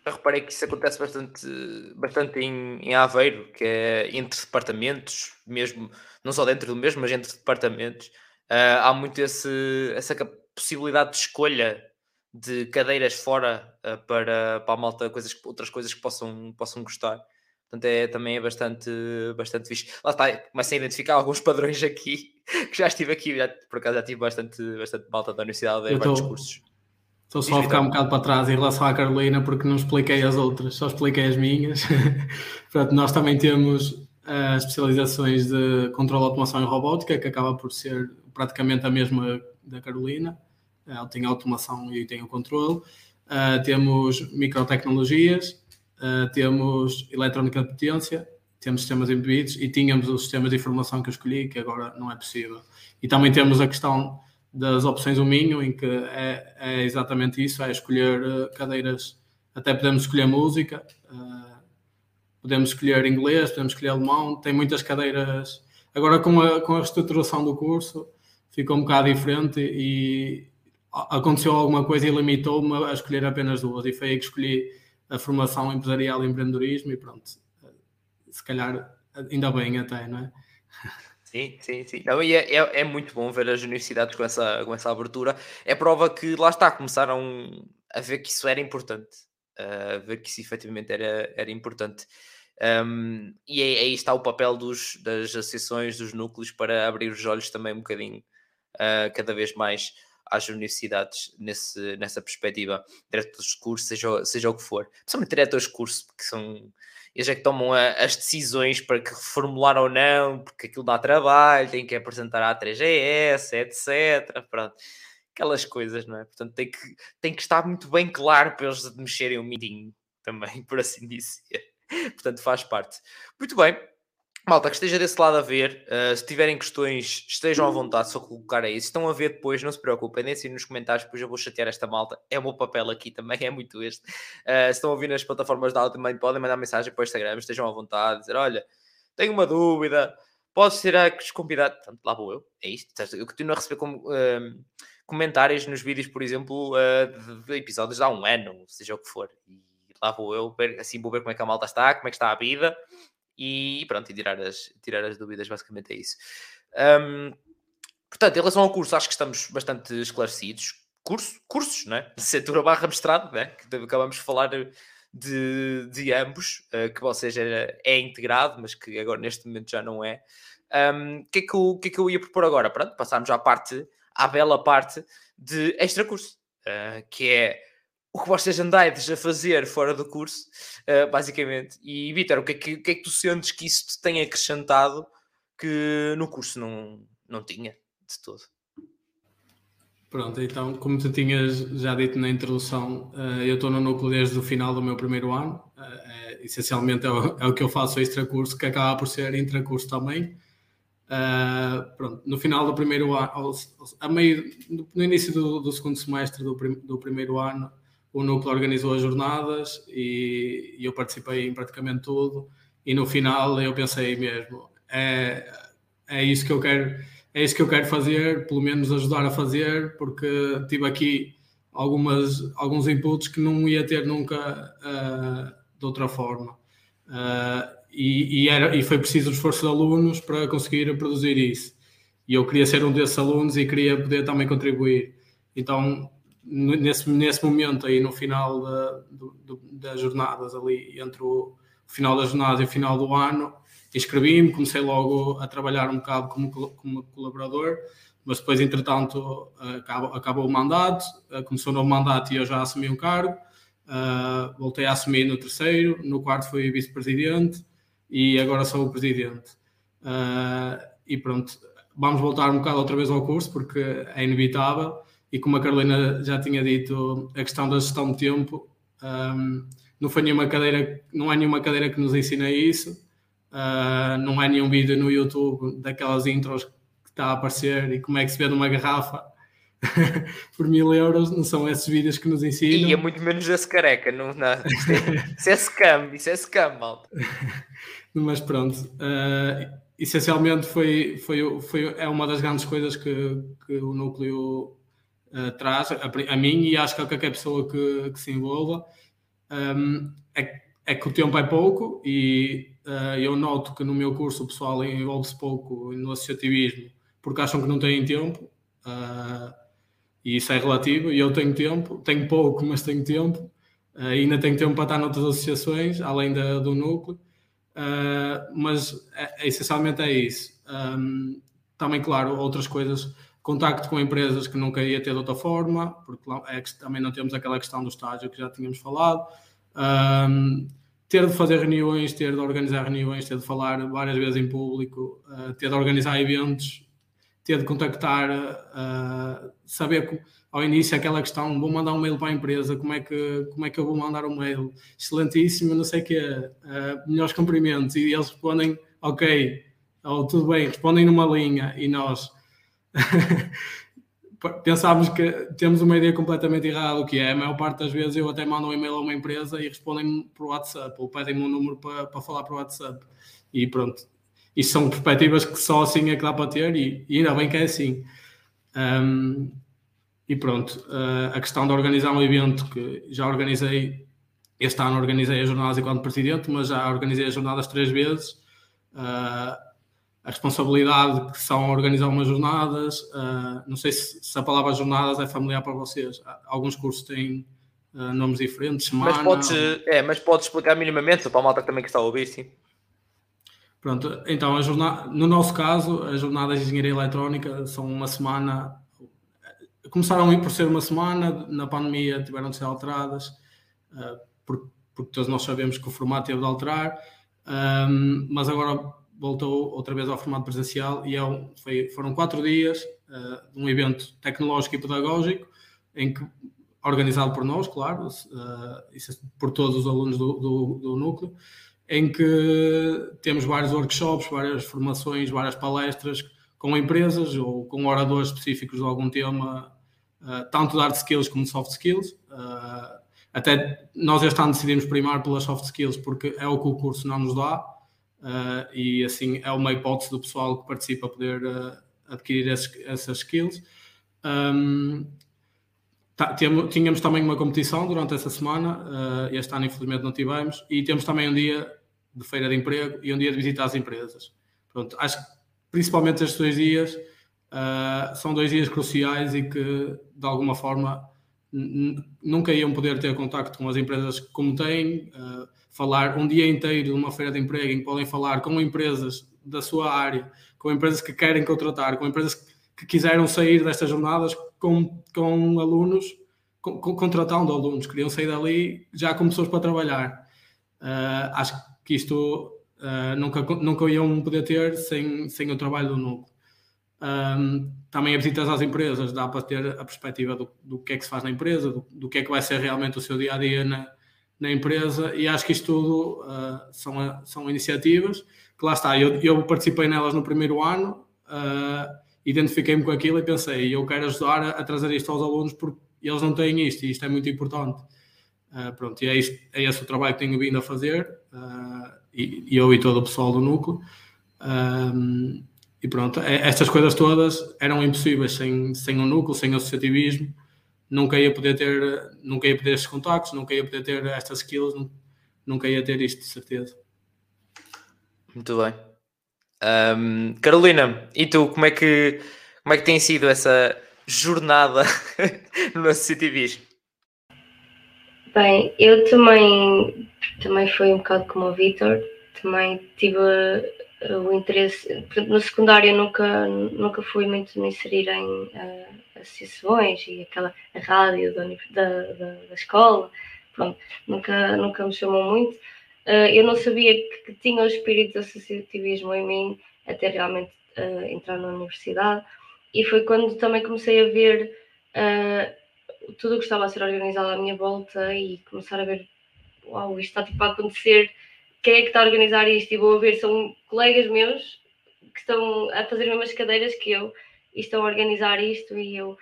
eu reparei que isso acontece bastante, bastante em, em Aveiro, que é entre departamentos, mesmo, não só dentro do mesmo, mas entre departamentos, uh, há muito esse, essa possibilidade de escolha de cadeiras fora uh, para, para a malta, coisas, outras coisas que possam, possam gostar. Portanto, é, também é bastante, bastante fixe. Lá está, começo a identificar alguns padrões aqui, que já estive aqui, já, por acaso já tive bastante, bastante malta da universidade em vários cursos. Estou só a ficar um bocado para trás em relação à Carolina, porque não expliquei as outras, só expliquei as minhas. Portanto, nós também temos as especializações de controle, automação e robótica, que acaba por ser praticamente a mesma da Carolina. Ela tem automação e tem o controle. Uh, temos microtecnologias, uh, temos eletrónica de potência, temos sistemas embebidos e tínhamos os sistemas de informação que eu escolhi, que agora não é possível. E também temos a questão das opções o Minho, em que é, é exatamente isso, é escolher eh, cadeiras, até podemos escolher música, uh, podemos escolher inglês, podemos escolher alemão, tem muitas cadeiras. Agora com a, com a reestruturação do curso ficou um bocado diferente e aconteceu alguma coisa e limitou-me a escolher apenas duas e foi aí que escolhi a formação empresarial e empreendedorismo e pronto, se calhar ainda bem até, não é? Sim, sim, sim. Não, e é, é, é, muito bom ver as universidades com essa, com essa abertura. É prova que lá está, começaram a ver que isso era importante, a ver que isso efetivamente era, era importante. Um, e aí, aí, está o papel dos, das associações, dos núcleos, para abrir os olhos também um bocadinho, uh, cada vez mais, às universidades nesse, nessa perspectiva. Diretores de curso, seja, seja o que for. Principalmente diretores de curso, que são eles é que tomam a, as decisões para que reformular ou não, porque aquilo dá trabalho, tem que apresentar a 3GS, etc. Pronto. aquelas coisas, não é? Portanto, tem que, tem que estar muito bem claro para eles mexerem o meeting também, por assim dizer. Portanto, faz parte. Muito bem. Malta, que esteja desse lado a ver, uh, se tiverem questões, estejam à vontade só colocar aí. Se estão a ver depois, não se preocupem, deixem nos comentários, depois eu vou chatear esta malta. É o meu papel aqui também, é muito este. Uh, se estão a ouvir nas plataformas de áudio também podem mandar mensagem para o Instagram, estejam à vontade, dizer, olha, tenho uma dúvida, podes ser a convidado. Portanto, lá vou eu, é isto. Eu continuo a receber como, uh, comentários nos vídeos, por exemplo, de, de episódios de há um ano, seja o que for. E lá vou eu, assim vou ver como é que a malta está, como é que está a vida e pronto, e tirar as, tirar as dúvidas, basicamente é isso. Um, portanto, em relação ao curso, acho que estamos bastante esclarecidos. Curso, cursos, né? Licenciatura barra mestrado, né? Que acabamos de falar de, de ambos, uh, que ou seja é integrado, mas que agora neste momento já não é. O um, que, é que, eu, que é que eu ia propor agora? Pronto, passarmos à parte, à bela parte de extra curso, uh, que é o que vocês andais a fazer fora do curso, uh, basicamente. E, Vitor, o que, é que, que, é que tu sentes que isso te tem acrescentado que no curso não, não tinha de todo? Pronto, então, como tu tinhas já dito na introdução, uh, eu estou no núcleo desde o final do meu primeiro ano. Uh, essencialmente é o, é o, que eu faço extra curso, que acaba por ser intracurso também. Uh, pronto, no final do primeiro ano, a meio, no início do, do segundo semestre do, prim, do primeiro ano, o núcleo organizou as jornadas e, eu participei em praticamente tudo. E no final eu pensei mesmo, é, é isso que eu quero, é isso que eu quero fazer, pelo menos ajudar a fazer, porque tive aqui algumas, alguns inputs que não ia ter nunca uh, de outra forma. Uh, e, e, era, e foi preciso o esforço de alunos para conseguir produzir isso. E eu queria ser um desses alunos e queria poder também contribuir. Então, nesse, nesse momento aí no final da, do, das jornadas ali entre o final das jornadas e o final do ano inscrevi-me, comecei logo a trabalhar um bocado como, como colaborador mas depois entretanto acabou, acabou o mandato começou o novo mandato e eu já assumi um cargo uh, voltei a assumir no terceiro no quarto fui vice-presidente e agora sou o presidente. Uh, e pronto, vamos voltar um bocado outra vez ao curso porque é inevitável e como a Carolina já tinha dito, a questão da gestão de tempo um, não foi nenhuma cadeira, não há nenhuma cadeira que nos ensina isso, uh, não há nenhum vídeo no YouTube daquelas intros que está a aparecer e como é que se vê numa garrafa por mil euros, não são esses vídeos que nos ensinam. E é muito menos esse careca, não, não. Isso é scam, isso é scam, malta. Mas pronto, uh, essencialmente foi, foi, foi, é uma das grandes coisas que, que o núcleo uh, traz a, a, mim e acho que a qualquer pessoa que, que se envolva. Um, é, é, que o tempo é pouco e uh, eu noto que no meu curso o pessoal envolve-se pouco no associativismo porque acham que não têm tempo uh, e isso é relativo. E eu tenho tempo, tenho pouco mas tenho tempo uh, ainda tenho tempo para estar noutras associações além da, do núcleo. Mas é, essencialmente é isso. Um, também claro outras coisas contacto com empresas que nunca ia ter de outra forma, porque é também não temos aquela questão do estágio que já tínhamos falado. Um, ter de fazer reuniões, ter de organizar reuniões, ter de falar várias vezes em público, uh, ter de organizar eventos, ter de contactar, uh, saber que, ao início aquela questão, vou mandar um mail para a empresa, como é que, como é que eu vou mandar um mail? Excelentíssimo, não sei o quê, uh, melhores cumprimentos, e eles respondem, ok, ou tudo bem, respondem numa linha, e nós pensámos que temos uma ideia completamente errada, o que é, a maior parte das vezes eu até mando um e-mail a uma empresa e respondem-me por WhatsApp, ou pedem-me um número para, para falar por WhatsApp. E pronto, isto são perspectivas que só assim é que dá para ter, e, e ainda bem que é assim. Um, e pronto, uh, a questão de organizar um evento que já organizei, este ano organizei as jornadas enquanto presidente, mas já organizei as jornadas três vezes. Uh, a responsabilidade que são organizar umas jornadas. Uh, não sei se, se, a palavra jornadas é familiar para vocês. Alguns cursos têm uh, nomes diferentes, semana... Mas podes, é, mas podes explicar minimamente para a malta também que está a ouvir, sim. Pronto, então, a jornada, no nosso caso, as jornadas de engenharia eletrónica são uma semana. Começaram por ser uma semana, na pandemia tiveram de ser alteradas, uh, porque, porque todos nós sabemos que o formato teve de alterar, um, mas agora voltou outra vez ao formato presencial e é um, foi, foram quatro dias, um evento tecnológico e pedagógico, em que, organizado por nós, claro, é por todos os alunos do, do, do núcleo, em que temos vários workshops, várias formações, várias palestras com empresas ou com oradores específicos de algum tema, uh, tanto de hard skills como de soft skills. Uh, até nós este ano decidimos primar pelas soft skills porque é o que o curso não nos dá uh, e assim é uma hipótese do pessoal que participa poder adquirir esses, essas skills. Um, tá, tínhamos também uma competição durante essa semana, este ano infelizmente não tivemos, e temos também um dia de feira de emprego e um dia de visita às empresas. Pronto, acho que principalmente estes dois dias, uh, são dois dias cruciais e que, de alguma forma, nunca iam poder ter contacto com as empresas como têm, uh, falar um dia inteiro de uma feira de emprego em que podem falar com empresas da sua área, com empresas que querem contratar, com empresas que quiseram sair destas jornadas com, com alunos, com, com, contratando alunos, queriam sair dali já com pessoas para trabalhar. Uh, acho que isto uh, nunca, nunca iam poder ter sem, sem o trabalho do núcleo. Um, também a visitas às empresas dá para ter a perspectiva do, do que é que se faz na empresa, do, do que é que vai ser realmente o seu dia a dia na, na empresa, e acho que isto tudo uh, são, são iniciativas que lá está. Eu, eu participei nelas no primeiro ano, uh, identifiquei-me com aquilo e pensei, eu quero ajudar a, a, trazer isto aos alunos porque eles não têm isto e isto é muito importante. Uh, pronto, e é, isto, é esse o trabalho que tenho vindo a fazer. E, eu e todo o pessoal do núcleo. E pronto, é, estas coisas todas eram impossíveis sem, sem o núcleo, sem o associativismo. Nunca ia poder ter, nunca ia poder estes contactos, nunca ia poder ter estas skills, nunca ia ter isto de certeza. Muito bem. Um, Carolina, e tu, como é que como é que tem sido essa jornada no associativismo? Bem, eu também, também fui um bocado como o Vitor, também tive o interesse, no secundário nunca, nunca fui muito me inserir em uh, associações e aquela rádio da, da, da, escola, pronto, nunca, nunca me chamou muito. Uh, eu não sabia que, que, tinha o espírito do associativismo em mim até realmente entrar na universidade e foi quando também comecei a ver tudo o que estava a ser organizado à minha volta e começar a ver, uau, isto está tipo a acontecer, quem é que está a organizar isto? E vou ver, são colegas meus que estão a fazer as mesmas cadeiras que eu e estão a organizar isto e eu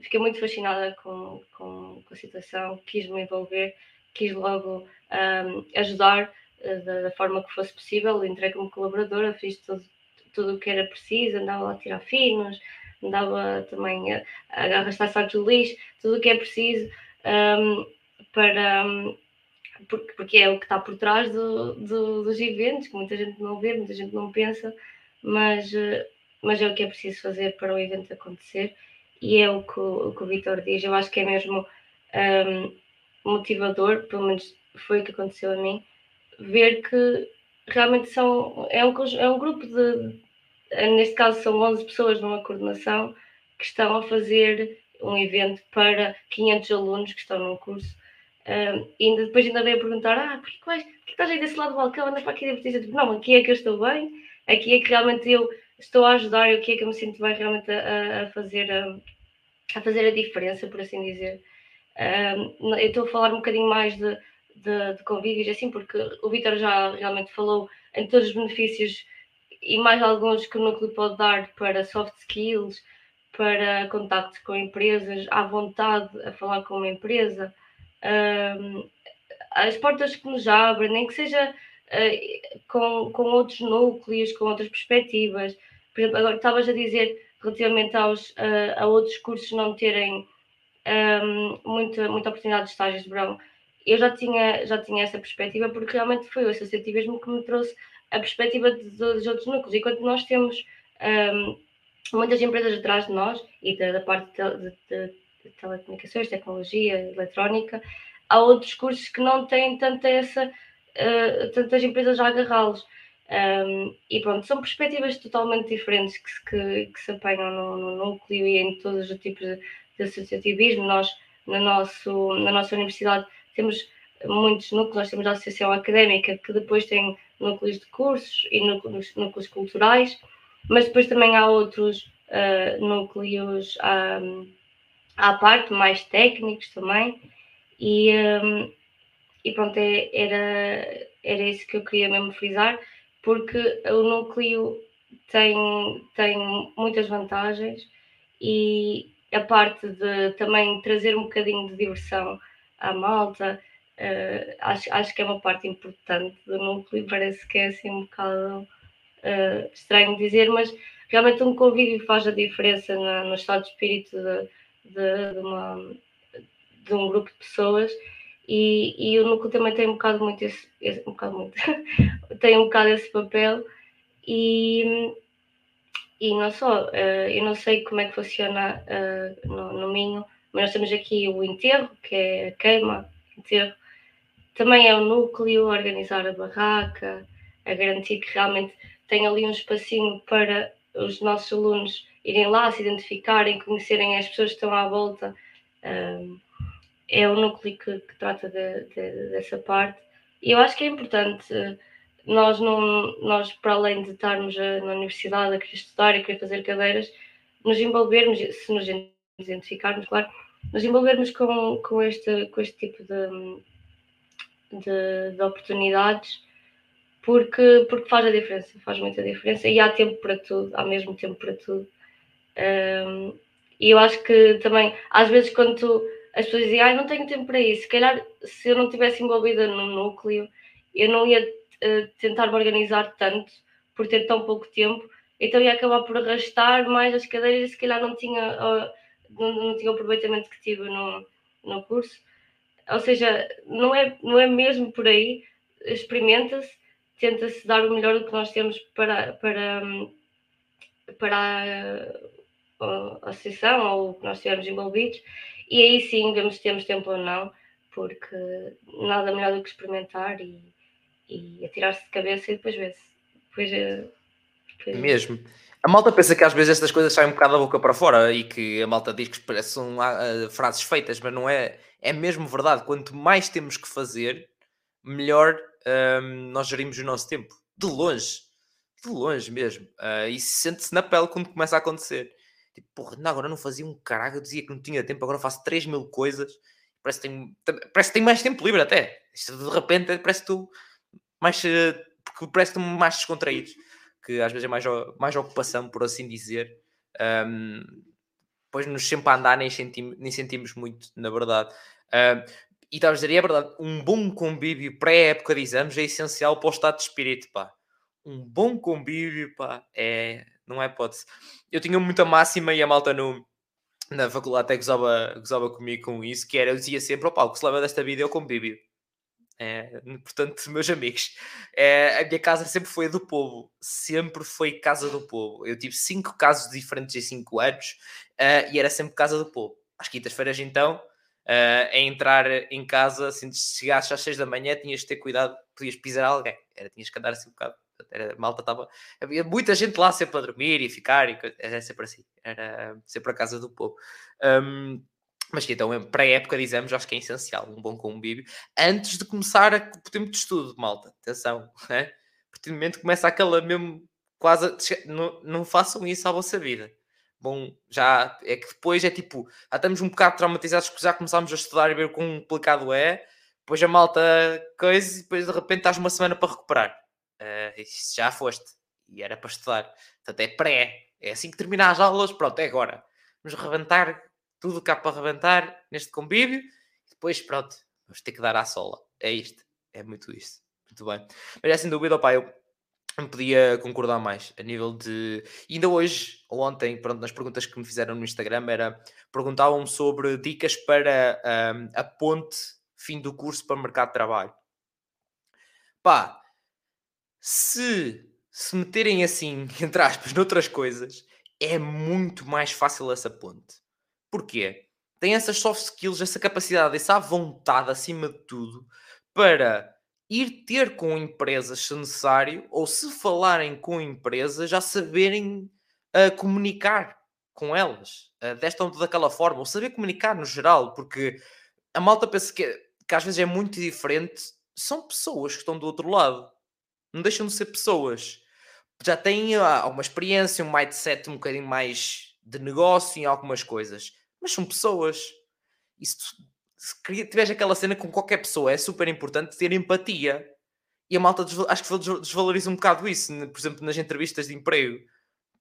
fiquei muito fascinada com, com, com a situação, quis me envolver, quis logo um, ajudar uh, da, da, forma que fosse possível, entrei como colaboradora, fiz tudo, tudo o que era preciso, andava lá a tirar finos, andava também a, a arrastar sacos de lixo, tudo o que é preciso um, para. Um, porque, porque é o que está por trás do, do, dos eventos, que muita gente não vê, muita gente não pensa, mas, mas é o que é preciso fazer para o evento acontecer e é o que o, o, Vitor diz. Eu acho que é mesmo um, motivador, pelo menos foi o que aconteceu a mim, ver que realmente são, é, um, é um grupo de, neste caso são 11 pessoas numa coordenação que estão a fazer um evento para 500 alunos que estão num curso. E ainda, depois ainda veio a perguntar: ah, porquê, porquê, porquê estás aí desse lado do balcão? Anda para aqui divertir. Tipo, não, aqui é que eu estou bem, aqui é que realmente eu estou a ajudar, aqui é que eu me sinto bem realmente a, a fazer, a, a, fazer a diferença, por assim dizer. Eu estou a falar um bocadinho mais de, de, de convívios, assim, porque o Vitor já realmente falou em todos os benefícios e mais alguns que o núcleo pode dar para soft skills, para contacto com empresas, à vontade a falar com uma empresa, um, as portas que nos abrem, nem que seja uh, com, com outros núcleos, com outras perspectivas. Por exemplo, agora estavas a dizer relativamente aos, uh, a outros cursos não terem um, muita, muita oportunidade de estágios de verão. Eu já tinha, já tinha essa perspectiva porque realmente foi o associativismo que me trouxe a perspectiva dos outros núcleos. Enquanto nós temos um, muitas empresas atrás de nós e da, da parte de, de, telecomunicações, tecnologia, eletrónica, há outros cursos que não têm tanta essa, uh, tantas empresas a agarrá-los. Um, e pronto, são perspectivas totalmente diferentes que que, que se apanham no, no, núcleo e em todos os tipos de, de associativismo. Nós, no nosso, na nossa universidade, temos muitos núcleos, nós temos a associação académica que depois tem núcleos de cursos e núcleos, núcleos culturais, mas depois também há outros uh, núcleos à, à parte, mais técnicos também, e, um, e pronto, é, era, era isso que eu queria mesmo frisar, porque o núcleo tem, tem muitas vantagens e a parte de também trazer um bocadinho de diversão à malta, uh, acho, acho que é uma parte importante do núcleo, parece que é assim um bocado uh, estranho dizer, mas realmente um convívio faz a diferença na, no estado de espírito de, de, de, uma, de um grupo de pessoas e, e, o núcleo também tem um bocado muito esse, esse um bocado muito, tem um bocado esse papel e, e não só, uh, eu não sei como é que funciona uh, no, no Minho, mas nós temos aqui o enterro, que é a queima, enterro, também é o núcleo, organizar a barraca, a garantir que realmente tem ali um espacinho para os nossos alunos irem lá, se identificarem, conhecerem as pessoas que estão à volta. É o núcleo que, que trata de, de, dessa parte. E eu acho que é importante nós, não, nós para além de estarmos na universidade a querer estudar e querer fazer cadeiras, nos envolvermos, se nos identificarmos, claro, nos envolvermos com, com, este, com este tipo de, de, de oportunidades porque, porque faz a diferença, faz muita diferença e há tempo para tudo, há mesmo tempo para tudo. Um, e eu acho que também, às vezes, quando tu, as pessoas dizem, ah, não tenho tempo para isso, se calhar se eu não tivesse envolvida no núcleo, eu não ia uh, tentar me organizar tanto por ter tão pouco tempo, então ia acabar por arrastar mais as cadeiras e se calhar não tinha, uh, não, não tinha o aproveitamento que tive no, no curso. Ou seja, não é, não é mesmo por aí, experimenta-se tenta-se dar o melhor do que nós temos para, para, para a, a associação ou o que nós estivermos envolvidos, e aí sim vemos se temos tempo ou não, porque nada melhor do que experimentar e, e atirar-se de cabeça e depois ver-se. Depois, eh, depois... Mesmo. A malta pensa que às vezes estas coisas saem um bocado da boca para fora e que a malta diz que parecem uh, frases feitas, mas não é. É mesmo verdade. Quanto mais temos que fazer, melhor um, nós gerimos o nosso tempo. De longe. De longe mesmo. Uh, e sente-se na pele quando começa a acontecer. Tipo, porra, não, agora não fazia um caralho, eu dizia que não tinha tempo, agora faço 3 mil coisas. Parece que, tem, parece que tem mais tempo livre até. De repente parece que tu mais, eh, porque parece que mais descontraídos. Que às vezes é mais, mais ocupação, por assim dizer. Um, depois nos sempre a andar nem sentimos, nem sentimos muito, na verdade. E estava a dizer, e é verdade, um bom convívio pré-época de exames é essencial para o estado de espírito, pá. Um bom convívio, pá, é, não é hipótese. Eu tinha muita máxima e a malta no, na faculdade até gozava, gozava comigo com isso, que era, eu dizia sempre, opá, o que se leva desta vida é o convívio. É, portanto, meus amigos, é, a minha casa sempre foi do povo, sempre foi casa do povo. Eu tive cinco casos diferentes em cinco anos uh, e era sempre casa do povo. Às quintas-feiras, então, uh, a entrar em casa, assim, se chegasses às 6 da manhã, tinhas de ter cuidado, podias pisar alguém, era, tinhas que andar assim um bocado. Era, malta estava. Havia muita gente lá sempre a dormir e ficar, e, era sempre assim, era sempre a casa do povo. Um, mas então, para a época, dizemos, acho que é essencial um bom convívio antes de começar a, o tempo de estudo, malta. Atenção, né? Porque momento começa aquela mesmo quase. A, não, não façam isso à vossa vida bom, já é que depois é tipo, já estamos um bocado traumatizados porque já começámos a estudar e ver o quão complicado é, depois a malta coisa e depois de repente estás uma semana para recuperar. Uh, já foste e era para estudar. Portanto, é pré, é assim que terminar as aulas, pronto, é agora. Vamos rebentar tudo cá para rebentar neste convívio e depois, pronto, vamos ter que dar à sola. É isto, é muito isto. Muito bem. Mas é sem dúvida, opa, eu não podia concordar mais a nível de. ainda hoje, ou ontem, pronto, nas perguntas que me fizeram no Instagram, era perguntavam-me sobre dicas para um, a ponte fim do curso para o mercado de trabalho. Pá, se se meterem assim, entre aspas, noutras coisas, é muito mais fácil essa ponte. Porquê? Tem essas soft skills, essa capacidade, essa vontade acima de tudo para ir ter com empresas se necessário, ou se falarem com empresas, já saberem uh, comunicar com elas, uh, desta ou daquela forma, ou saber comunicar no geral, porque a malta pensa que, que às vezes é muito diferente, são pessoas que estão do outro lado, não deixam de ser pessoas. já têm ah, uma experiência, um mindset um bocadinho mais de negócio em algumas coisas, mas são pessoas. Tu, se tiveres aquela cena com qualquer pessoa, é super importante ter empatia. E a malta acho que desvaloriza um bocado isso, por exemplo, nas entrevistas de emprego.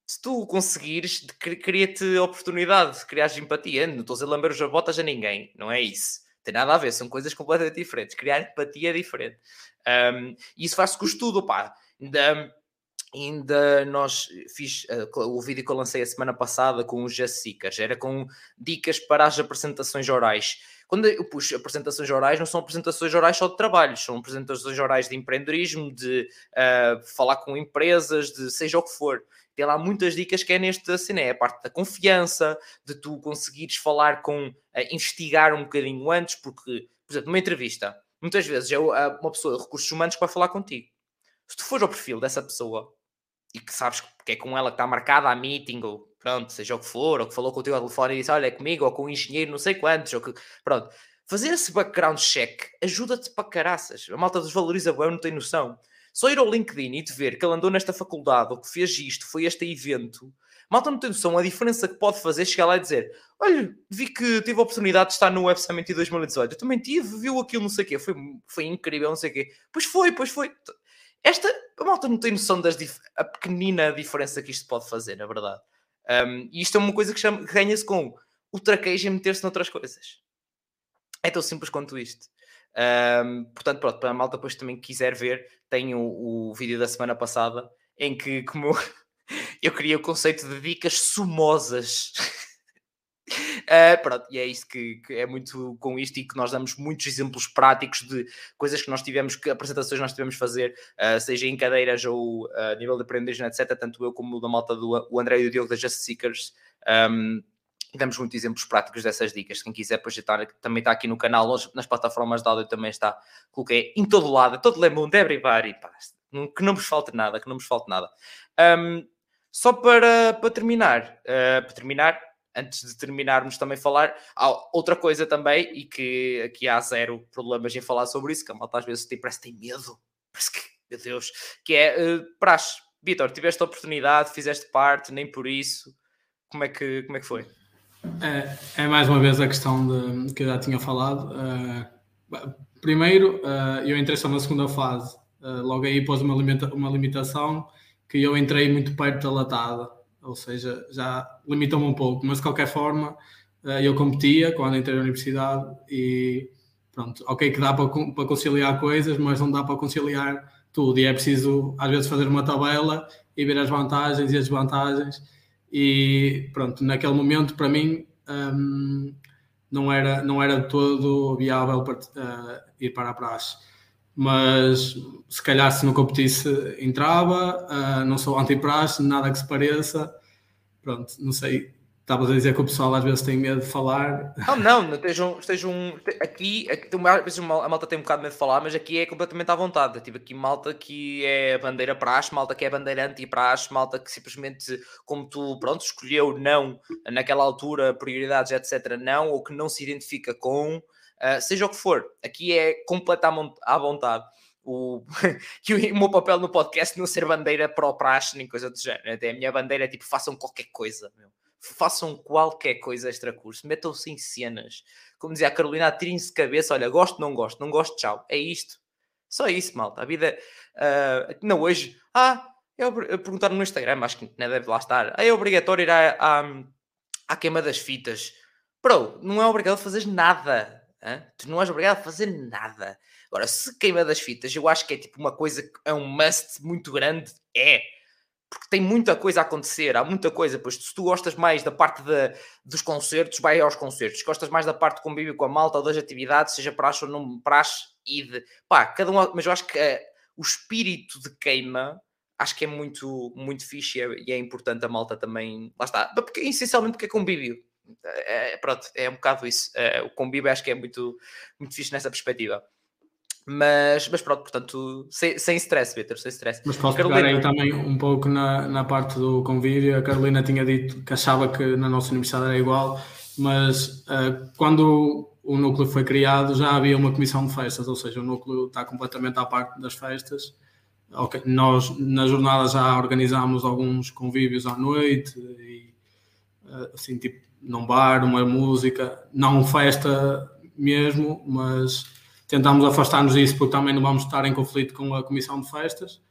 Se tu conseguires, cria-te oportunidade, criares empatia. Não estou a dizer lamber os botas a ninguém, não é isso. Tem nada a ver, são coisas completamente diferentes. Criar empatia é diferente. Um, e isso faz-se com o estudo, pá. Ainda, ainda nós fiz uh, o vídeo que eu lancei a semana passada com os Jessicas, era com dicas para as apresentações orais. Quando eu puxo apresentações orais, não são apresentações orais só de trabalho, são apresentações orais de empreendedorismo, de uh, falar com empresas, de seja o que for. Tem lá muitas dicas que é neste assim, é a parte da confiança, de tu conseguires falar com, uh, investigar um bocadinho antes, porque, por exemplo, numa entrevista, muitas vezes é uma pessoa de recursos humanos que vai falar contigo. Se tu fores ao perfil dessa pessoa e que sabes que é com ela que está marcada a meeting, ou pronto, seja o que for, ou que falou contigo ao telefone e disse, olha, é comigo, ou com um engenheiro, não sei quantos, ou que, pronto. Fazer esse background check ajuda-te para caraças. A malta desvaloriza bem, não tem noção. Só ir ao LinkedIn e te ver que ele andou nesta faculdade, ou que fez isto, foi este evento, malta não tem noção a diferença que pode fazer chegar lá e dizer: Olha, vi que tive a oportunidade de estar no Web Summit 2018. Eu também tive, viu aquilo, não sei o quê. Foi, foi incrível, não sei o quê. Pois foi, pois foi. Esta, a malta não tem noção da pequenina diferença que isto pode fazer, na verdade. Um, e isto é uma coisa que, que ganha-se com o traquejo em meter-se noutras coisas. É tão simples quanto isto. Um, portanto, pronto, para a malta depois também quiser ver, tem o, vídeo da semana passada em que, como eu queria o conceito de dicas sumosas Uh, pronto, e é isso que, que, é muito com isto e que nós damos muitos exemplos práticos de coisas que nós tivemos, que apresentações nós tivemos fazer, uh, seja em cadeiras ou a uh, nível de aprendizagem, etc. Tanto eu como da malta do o André e o Diogo da Just Seekers. Um, damos muitos exemplos práticos dessas dicas. Quem quiser projetar, também está aqui no canal, nas plataformas de áudio também está. Coloquei em todo lado, todo o mundo, everybody. Pá, que não vos falte nada, que não vos falte nada. Um, só para, para terminar, para terminar, antes de terminarmos também falar, há outra coisa também, e que aqui há zero problemas em falar sobre isso, que a malta às vezes tem, parece que tem medo, parece que, meu Deus, que é uh, praxe. Vitor, tiveste a oportunidade, fizeste parte, nem por isso, como é que, como é que foi? É, é mais uma vez a questão de, que eu já tinha falado. Uh, primeiro, uh, eu entrei só na segunda fase, logo aí pôs uma, limita uma limitação que eu entrei muito perto da latada ou seja, já limitou-me um pouco, mas de qualquer forma eh, eu competia quando entrei na universidade e pronto, ok que dá para, conciliar coisas, mas não dá para conciliar tudo. E é preciso às vezes fazer uma tabela e ver as vantagens e as desvantagens. E pronto, naquele momento para mim um, não era, não era todo viável para, uh, ir para a praxe mas se calhar se não competisse entrava, uh, não sou anti-praxe, nada que se pareça, pronto, não sei, estavas a dizer que o pessoal às vezes tem medo de falar. Não, não, estejam, estejam aqui, aqui às vezes a malta tem um bocado de medo de falar, mas aqui é completamente à vontade. Tive aqui malta que é bandeira praxe, malta que é bandeira anti-praxe, malta que simplesmente, como tu, pronto, escolheu não, naquela altura, prioridades, etc., não, ou que não se identifica com uh, seja o que for, aqui é completamente à vontade. O, que o, meu papel no podcast não ser bandeira para o praxe nem coisa do género. Até a minha bandeira é tipo, façam qualquer coisa, meu. façam qualquer coisa extra curso, metam-se em cenas. Como dizia a Carolina, tirem-se de cabeça, olha, gosto, não gosto, não gosto, tchau. É isto. Só isso, malta. A vida, uh, não hoje, ah, eu, eu perguntaram no Instagram, acho que não deve lá estar, ah, é obrigatório ir à, à, à queima das fitas. Bro, não é obrigado a fazer nada. Hein? Tu não és obrigado a fazer nada. Agora, se queima das fitas, eu acho que é tipo uma coisa que é um must muito grande. É. Porque tem muita coisa a acontecer, há muita coisa. Pois se tu gostas mais da parte de, dos concertos, vai aos concertos. Se gostas mais da parte de convívio com a malta ou das atividades, seja praxe ou não praxe, e de pá, cada um. Mas eu acho que uh, o espírito de queima acho que é muito, muito fixe e é, e é importante a malta também. Lá está, porque, essencialmente porque é convívio é, pronto, é um bocado isso. É, o convívio acho que é muito, muito fixe nessa perspectiva. Mas, mas pronto, portanto, sem, sem stress, Vitor, sem stress. Mas posso Carolina... pegar aí também um pouco na, na parte do convívio. A Carolina tinha dito que achava que na nossa universidade era igual, mas uh, quando o núcleo foi criado já havia uma comissão de festas, ou seja, o núcleo está completamente à parte das festas okay, nós na jornada já organizámos alguns convívios à noite e assim tipo num bar, uma música, não festa mesmo, mas tentámos afastar-nos disso porque também não vamos estar em conflito com a comissão de festas.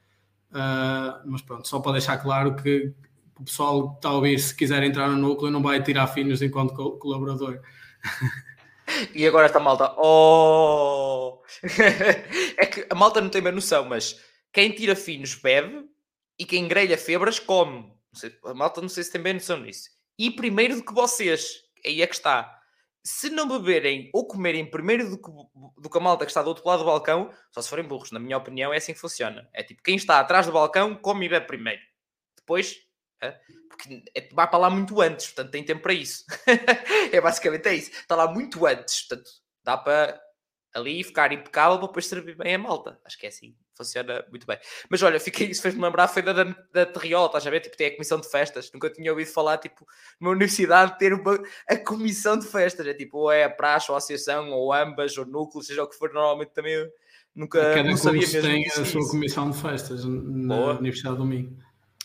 Uh, mas pronto, só para deixar claro que o pessoal ouvir, se quiser entrar no núcleo, não vai tirar finos enquanto colaborador. E agora esta malta, oh! é que a malta não tem bem noção, mas quem tira finos bebe e quem grelha febras come. Sei, a malta não sei se tem bem noção disso. E primeiro do que vocês, aí é que está. Se não beberem ou comerem primeiro do que, do que a malta que está do outro lado do balcão, só se forem burros, na minha opinião, é assim que funciona. É tipo, quem está atrás do balcão come e bebe primeiro. Depois porque é, vai para lá muito antes, portanto tem tempo para isso. é basicamente é isso. Está lá muito antes, portanto dá para ali ficar impecável para depois servir bem a malta. Acho que é assim, funciona muito bem. Mas olha, fiquei, isso fez-me lembrar, foi da, da, da Terriol, estás a ver? Tipo, tem a comissão de festas. Nunca tinha ouvido falar, tipo, numa universidade ter uma, a comissão de festas. É tipo, ou é a praxe, ou a associação, ou ambas, ou núcleo, seja o que for, normalmente também nunca Cada não sabia mesmo. tem a sua comissão de festas na Boa. Universidade do Minho.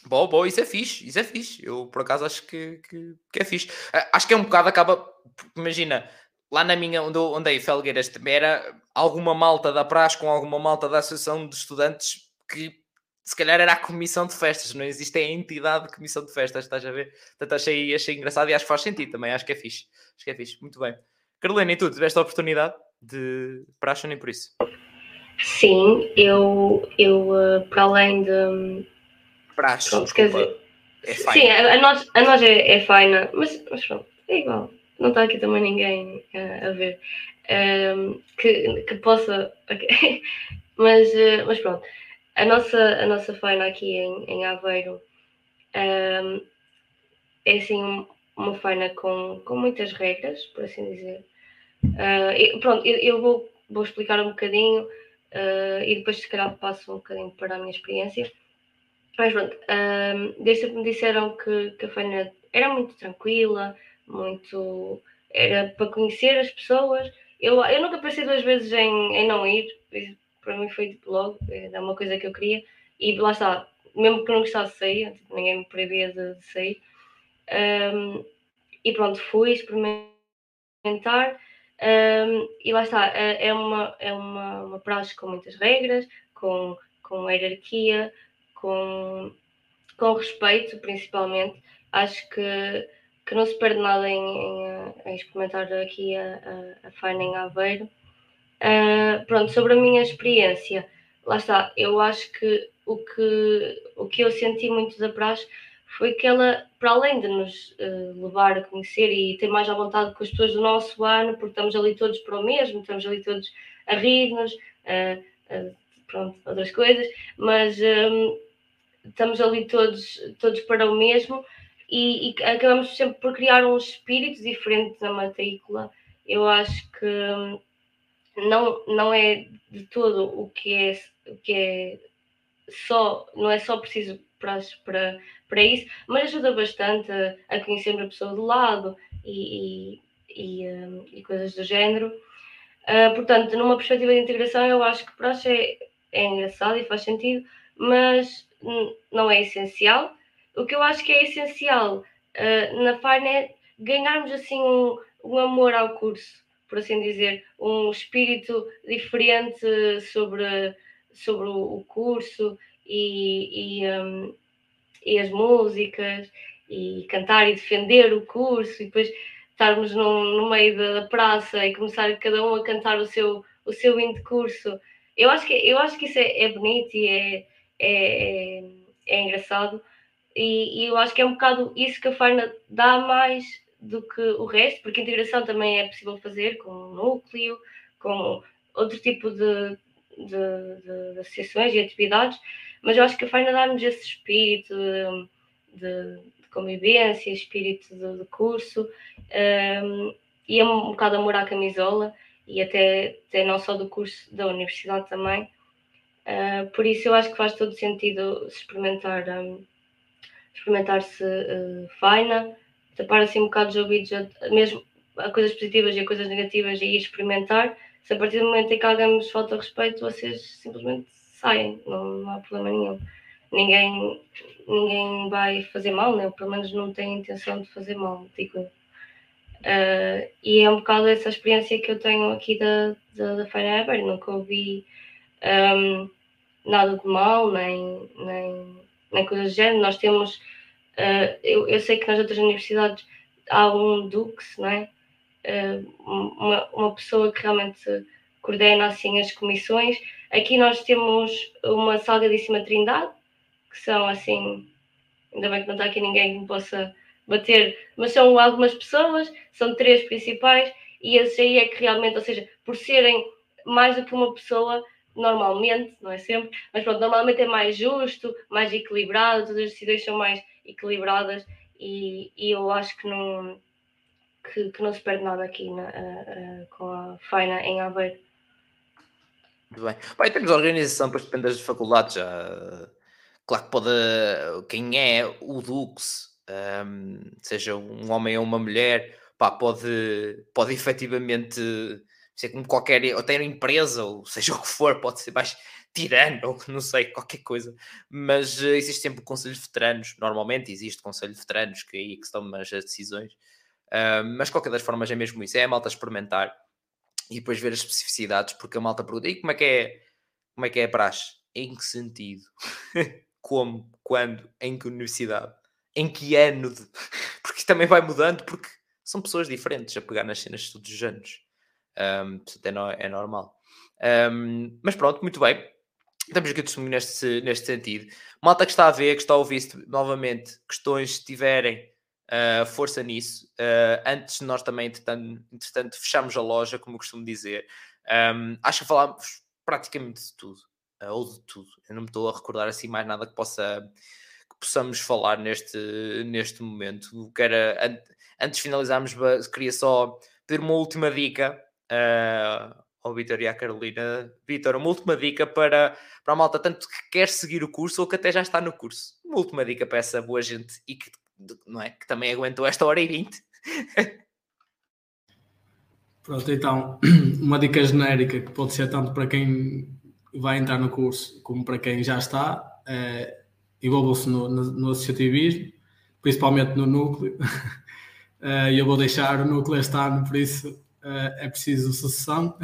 Bom, bom, isso é fixe, isso é fixe. Eu por acaso acho que, que, que é fixe. Ah, Acho que é um bocado, acaba. Imagina, lá na minha, onde eu andei, Felgueiras, também era alguma malta da praxe com alguma malta da Associação de Estudantes que se calhar era a comissão de festas, não existe a entidade de comissão de festas, estás a ver? Portanto, achei, achei engraçado e acho que faz sentido também, acho que é fixe. Acho que é fixe, muito bem. Carolina, e tu, tiveste a oportunidade de praxe nem por isso? Sim, eu, eu eh, para além de. Praxe, Pronto, desculpa. dizer, É sim, fine. a, a nós, a nós é, é fina, mas, mas pronto, é igual. Não está aqui também ninguém eh, a ver que, que possa. mas, eh, mas pronto, a nossa, a nossa faina aqui em, em Aveiro é assim um- uma faina com, com muitas regras, por assim dizer. Ah, e pronto, eu, eu vou, vou explicar um bocadinho ah, e depois se calhar passo um bocadinho para a minha experiência. Mas pronto, desde que me disseram que, que a faina era muito tranquila, muito. era para conhecer as pessoas. Eu, eu nunca pensei duas vezes em, em não ir, para mim foi tipo logo, é uma coisa que eu queria. E lá está, mesmo que eu não gostasse de sair, tipo, ninguém me proibia de, de sair. Ahm, e pronto, fui experimentar. ahm, e lá está, é é uma, é uma, uma praxe com muitas regras, com, com hierarquia, com, com respeito, principalmente. Acho que, que não se perde nada em, em, eh, em experimentar aqui a, a, a Faina em Aveiro. Ah, pronto, sobre a minha experiência, lá está, eu acho que o que, o que eu senti muito da praxe foi que ela, para além de nos eh, levar a conhecer e ter mais à vontade com as pessoas do nosso ano, porque estamos ali todos para o mesmo, estamos ali todos a rir-nos, a- pronto, outras coisas, mas hum, estamos ali todos, todos para o mesmo e, e acabamos sempre por criar um espírito diferente na matrícula. Eu acho que não, não é de todo o que é, o que é só, não é só preciso para, para, para isso, mas ajuda bastante a, a conhecer a pessoa do lado e, e, e, hum, e coisas do género. Ah, portanto, numa perspectiva de integração, eu acho que praxe é, é engraçado e faz sentido, mas não é essencial. O que eu acho que é essencial ah, na FARN é ganharmos assim um, um amor ao curso, por assim dizer, um espírito diferente sobre, sobre o, curso e, e, hum, e as músicas e cantar e defender o curso e depois estarmos num- no meio da praça e começar cada um a cantar o seu, o seu hino de curso. Eu acho que, eu acho que isso é, é bonito e é, é, é, é engraçado. E, e eu acho que é um bocado isso que a Farna dá mais do que o resto, porque integração também é possível fazer com um núcleo, com outro tipo de, de, de- de associações e atividades, mas eu acho que a Farna dá-nos esse espírito de, convivência, espírito de, curso, um, e é um bocado amor à camisola, e até, até não só do curso da universidade também. Uh, por isso eu acho que faz todo sentido se experimentar, um, experimentar-se uh, faina, tapar assim um bocado os ouvidos, mesmo a coisas positivas e a coisas negativas e ir experimentar. Se a partir do momento em que alguém nos falta respeito, vocês simplesmente saem, não, não há problema nenhum. Ninguém, ninguém vai fazer mal, né? pelo menos não tem intenção de fazer mal, digo eu. Uh, e é um bocado essa experiência que eu tenho aqui da, da, da Feira Ever, nunca ouvi um, nada de mal, nem, nem, nem coisas do género. Nós temos, uh, eu, eu sei que nas outras universidades há um Dux, não é? Uh, uma, uma pessoa que realmente coordena assim as comissões. Aqui nós temos uma salgadíssima trindade, que são assim, ainda bem que não está aqui ninguém que me possa bater, mas são algumas pessoas, são três principais, e esses aí é que realmente, ou seja, por serem mais do que uma pessoa, normalmente, não é sempre, mas pronto, normalmente é mais justo, mais equilibrado, todas as decisões são mais equilibradas e, e eu acho que não, que, que não se perde nada aqui na, com a Faina em Aveiro. Muito bem. Bem, temos a organização, depois depende das faculdades. Já. Claro que pode. Quem é o Dux, um, seja um homem ou uma mulher, pá, pode, pode efetivamente ser como qualquer, ou ter empresa, ou seja o que for, pode ser mais tirano, ou não sei, qualquer coisa. Mas uh, existe sempre o Conselho de Veteranos, normalmente existe o Conselho de Veteranos, que é aí que se tomam as decisões. Uh, mas qualquer das formas é mesmo isso, é a malta experimentar e depois ver as especificidades, porque a malta pergunta, e como é que é, como é que é a praxe? Em que sentido? como? Quando? Em que universidade? Em que ano? De... Porque também vai mudando, porque são pessoas diferentes a pegar nas cenas todos os anos. Um, portanto, é, no, é normal. Um, mas pronto, muito bem. Estamos aqui testemunho neste, neste sentido. Malta que está a ver, que está a ouvir novamente, questões, se tiverem, uh, força nisso. Uh, antes de nós também, entretanto, entretanto, fechamos a loja, como eu costumo dizer. Um, acho que falámos praticamente de tudo, uh, ou de tudo. Eu não me estou a recordar assim mais nada que possa que possamos falar neste, neste momento. Que era, antes de finalizarmos, queria só pedir uma última dica uh, ao Vitor e à Carolina. Vitor, uma última dica para, para a malta, tanto que quer seguir o curso ou que até já está no curso. Uma última dica para essa boa gente e que, não é, que também aguentou esta hora e vinte. Pronto, então, uma dica genérica que pode ser tanto para quem vai entrar no curso como para quem já está, é, envolvam-se no, no, no, associativismo, principalmente no núcleo. Uh, eu vou deixar o núcleo este ano, por isso é preciso sucessão.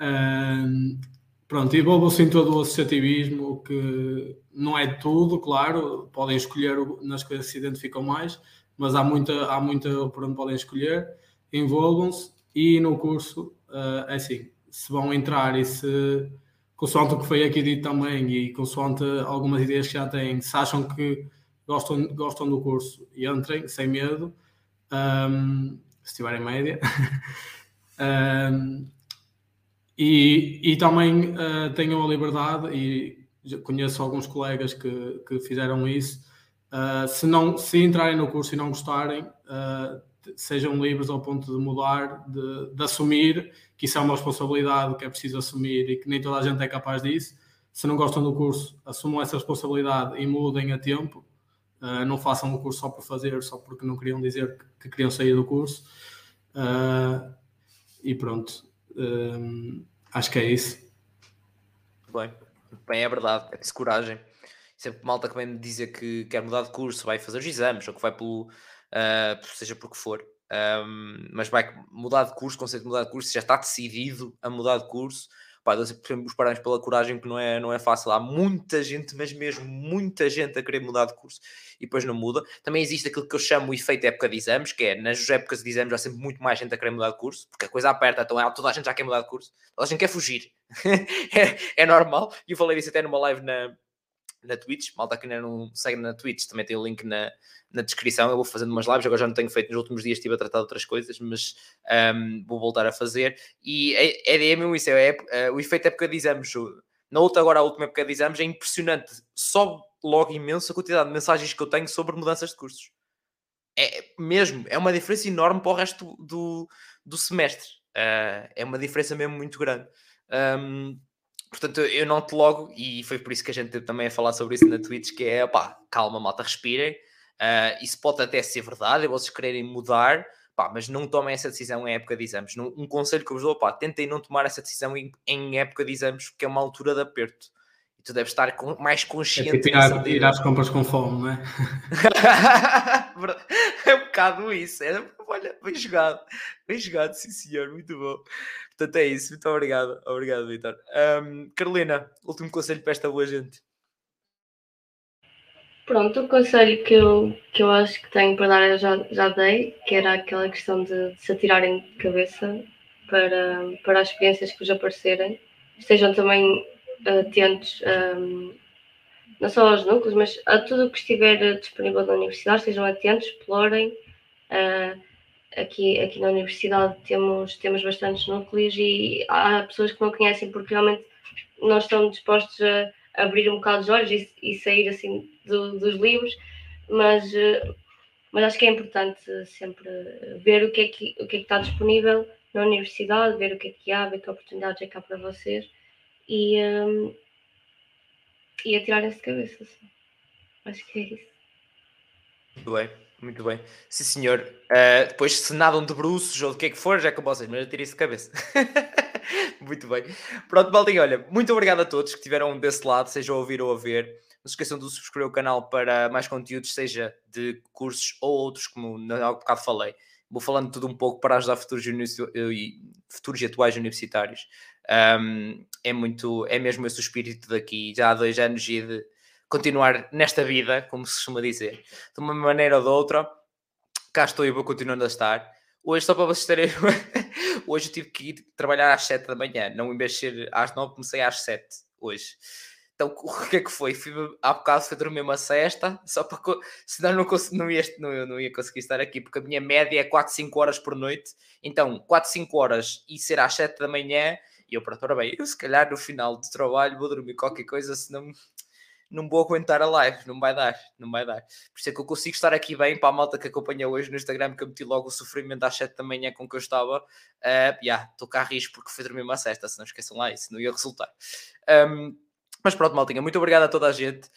uh, pronto, envolvam-se em todo o associativismo, que não é tudo, claro, podem escolher nas coisas que se identificam mais, mas há muita, há muita por onde podem escolher, envolvam-se e no curso, uh, é assim, se vão entrar e se, consoante o que foi aqui dito também e consoante algumas ideias que já têm, se acham que gostam, gostam do curso, entrem sem medo. Um, se tiverem média. um, e, e também uh, tenham a liberdade, e conheço alguns colegas que, que fizeram isso, uh, se, não, se entrarem no curso e não gostarem, uh, sejam livres ao ponto de mudar, de, de, assumir que isso é uma responsabilidade que é preciso assumir e que nem toda a gente é capaz disso. Se não gostam do curso, assumam essa responsabilidade e mudem a tempo. Uh, não façam o curso só por fazer, só porque não queriam dizer que, que queriam sair do curso. Uh, e pronto, uh, acho que é isso. Bem, bem, é verdade, é preciso coragem. Sempre malta que vem me dizer que quer mudar de curso, vai fazer os exames, ou que vai pelo, seja por que for, um, mas vai mudar de curso, conceito de mudar de curso, já está decidido a mudar de curso, pá, dou sempre os parabéns pela coragem, que não é, não é fácil. Há muita gente, mas mesmo muita gente a querer mudar de curso e depois não muda. Também existe aquilo que eu chamo o efeito época de exames, que é nas épocas de exames há sempre muito mais gente a querer mudar de curso, porque a coisa aperta, então é, toda a gente já quer mudar de curso, toda a gente quer fugir. é, é normal, e eu falei disso até numa live na, na Twitch. Malta que ainda não segue na Twitch, também tem o link na, na descrição. Eu vou fazendo umas lives, agora já não tenho feito nos últimos dias, estive a tratar de outras coisas, mas um, vou voltar a fazer. E é, é, mesmo isso, é, é, o efeito época de exames. Na outra, agora a última época de exames, é impressionante. Só logo imenso a quantidade de mensagens que eu tenho sobre mudanças de cursos. É mesmo, é uma diferença enorme para o resto do, do, do semestre. Uh, é uma diferença mesmo muito grande. Um, Portanto, eu noto logo, e foi por isso que a gente teve também a falar sobre isso na Twitch, que é, pá, calma, malta, respirem. Uh, isso pode até ser verdade, vocês quererem mudar, pá, mas não tomem essa decisão em época de exames. Um conselho que eu vos dou, pá, tentem não tomar essa decisão em, em época de exames, porque é uma altura de aperto. E tu deves estar com, mais consciente. É tipo ir, ir às compras com fome, não é? é um bocado isso. É, olha, bem jogado. Bem jogado, sim senhor, muito bom. Portanto, é isso. Muito obrigado. Obrigado, Vitor. Um, Carolina, último conselho para esta boa gente. Pronto, o conselho que eu, que eu acho que tenho para dar eu já, já dei, que era aquela questão de, se atirarem de cabeça para, para as experiências que vos aparecerem. Estejam também atentos um, não só aos núcleos, mas a tudo o que estiver disponível na universidade, estejam atentos, explorem. Uh, aqui, aqui na universidade temos, temos bastantes núcleos e há pessoas que não conhecem porque realmente não estão dispostos a abrir um bocado os olhos e, e sair assim do, dos livros, mas, eh, mas acho que é importante sempre ver o que, é que, o que é que está disponível na universidade, ver o que é que há, ver que oportunidades é que há para vocês e, um, e atirarem-se de cabeça. Assim. Acho que é isso. Muito bem, muito bem. Sim, senhor. Uh, depois, se nadam de bruços ou do que é que for, já é com vocês, mas atirem-se de cabeça. Muito bem. Pronto, Baldinho, olha, muito obrigado a todos que estiveram desse lado, seja a ouvir ou a ver. Não se esqueçam de subscrever o canal para mais conteúdos, seja de cursos ou outros, como há bocado falei. Vou falando tudo um pouco para ajudar futuros, futuros e atuais universitários. Um, é muito, é mesmo esse o espírito daqui, já há dois anos e de continuar nesta vida, como se costuma dizer, de uma maneira ou de outra. Cá estou e vou continuando a estar. Hoje, só para vocês terem Hoje eu tive que ir trabalhar às 7 da manhã, não em vez de ser às 9, comecei às 7 hoje. Então, o que é que foi? Fui, há bocado fui dormir uma cesta, só para. Senão não, não, ia, não, não ia conseguir estar aqui, porque a minha média é 4, 5 horas por noite. Então, 4, 5 horas e ser às 7 da manhã, e eu, pronto, bem, eu se calhar no final do trabalho vou dormir qualquer coisa, senão não vou aguentar a live, não vai dar, não vai dar. Por isso é que eu consigo estar aqui bem para a malta que acompanha hoje no Instagram, que eu meti logo o sofrimento às 7 da manhã com que eu estava. Uh, yeah, estou cá a risco porque fui dormir uma cesta, se não esqueçam lá isso, não ia resultar. Um, mas pronto, maltinha, muito obrigado a toda a gente.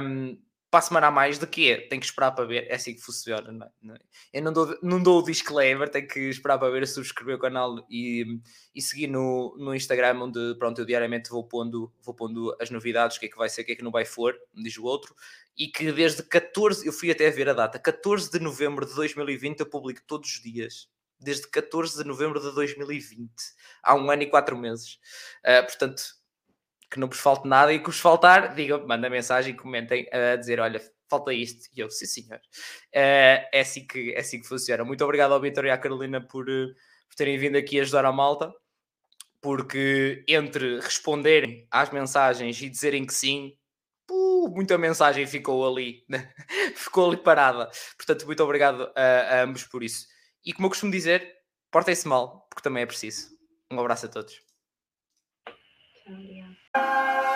Um, para a semana a mais de quê? Tem que esperar para ver, é assim que funciona. Não é? É? Eu não dou, não dou o disclaimer, tenho que esperar para ver, subscrever o canal e, e seguir no, no Instagram, onde pronto, eu diariamente vou pondo, vou pondo as novidades, o que é que vai ser, o que é que não vai for, diz o outro. E que desde 14, eu fui até ver a data, 14 de novembro de 2020 eu publico todos os dias. Desde 14 de novembro de 2020, há um ano e quatro meses. Uh, portanto, que não vos falte nada e que vos faltar, digam, mandem mensagem, comentem a dizer, olha, falta isto. E eu, sim senhor. Uh, é, assim que, é assim que funciona. Muito obrigado ao Vitor e à Carolina por, eh, por terem vindo aqui ajudar a malta, porque entre responderem às mensagens e dizerem que sim, uh, muita mensagem ficou ali, né? ficou ali parada. Portanto, muito obrigado a, a ambos por isso. E como eu costumo dizer, portem-se mal, porque também é preciso. Um abraço a todos. Bye.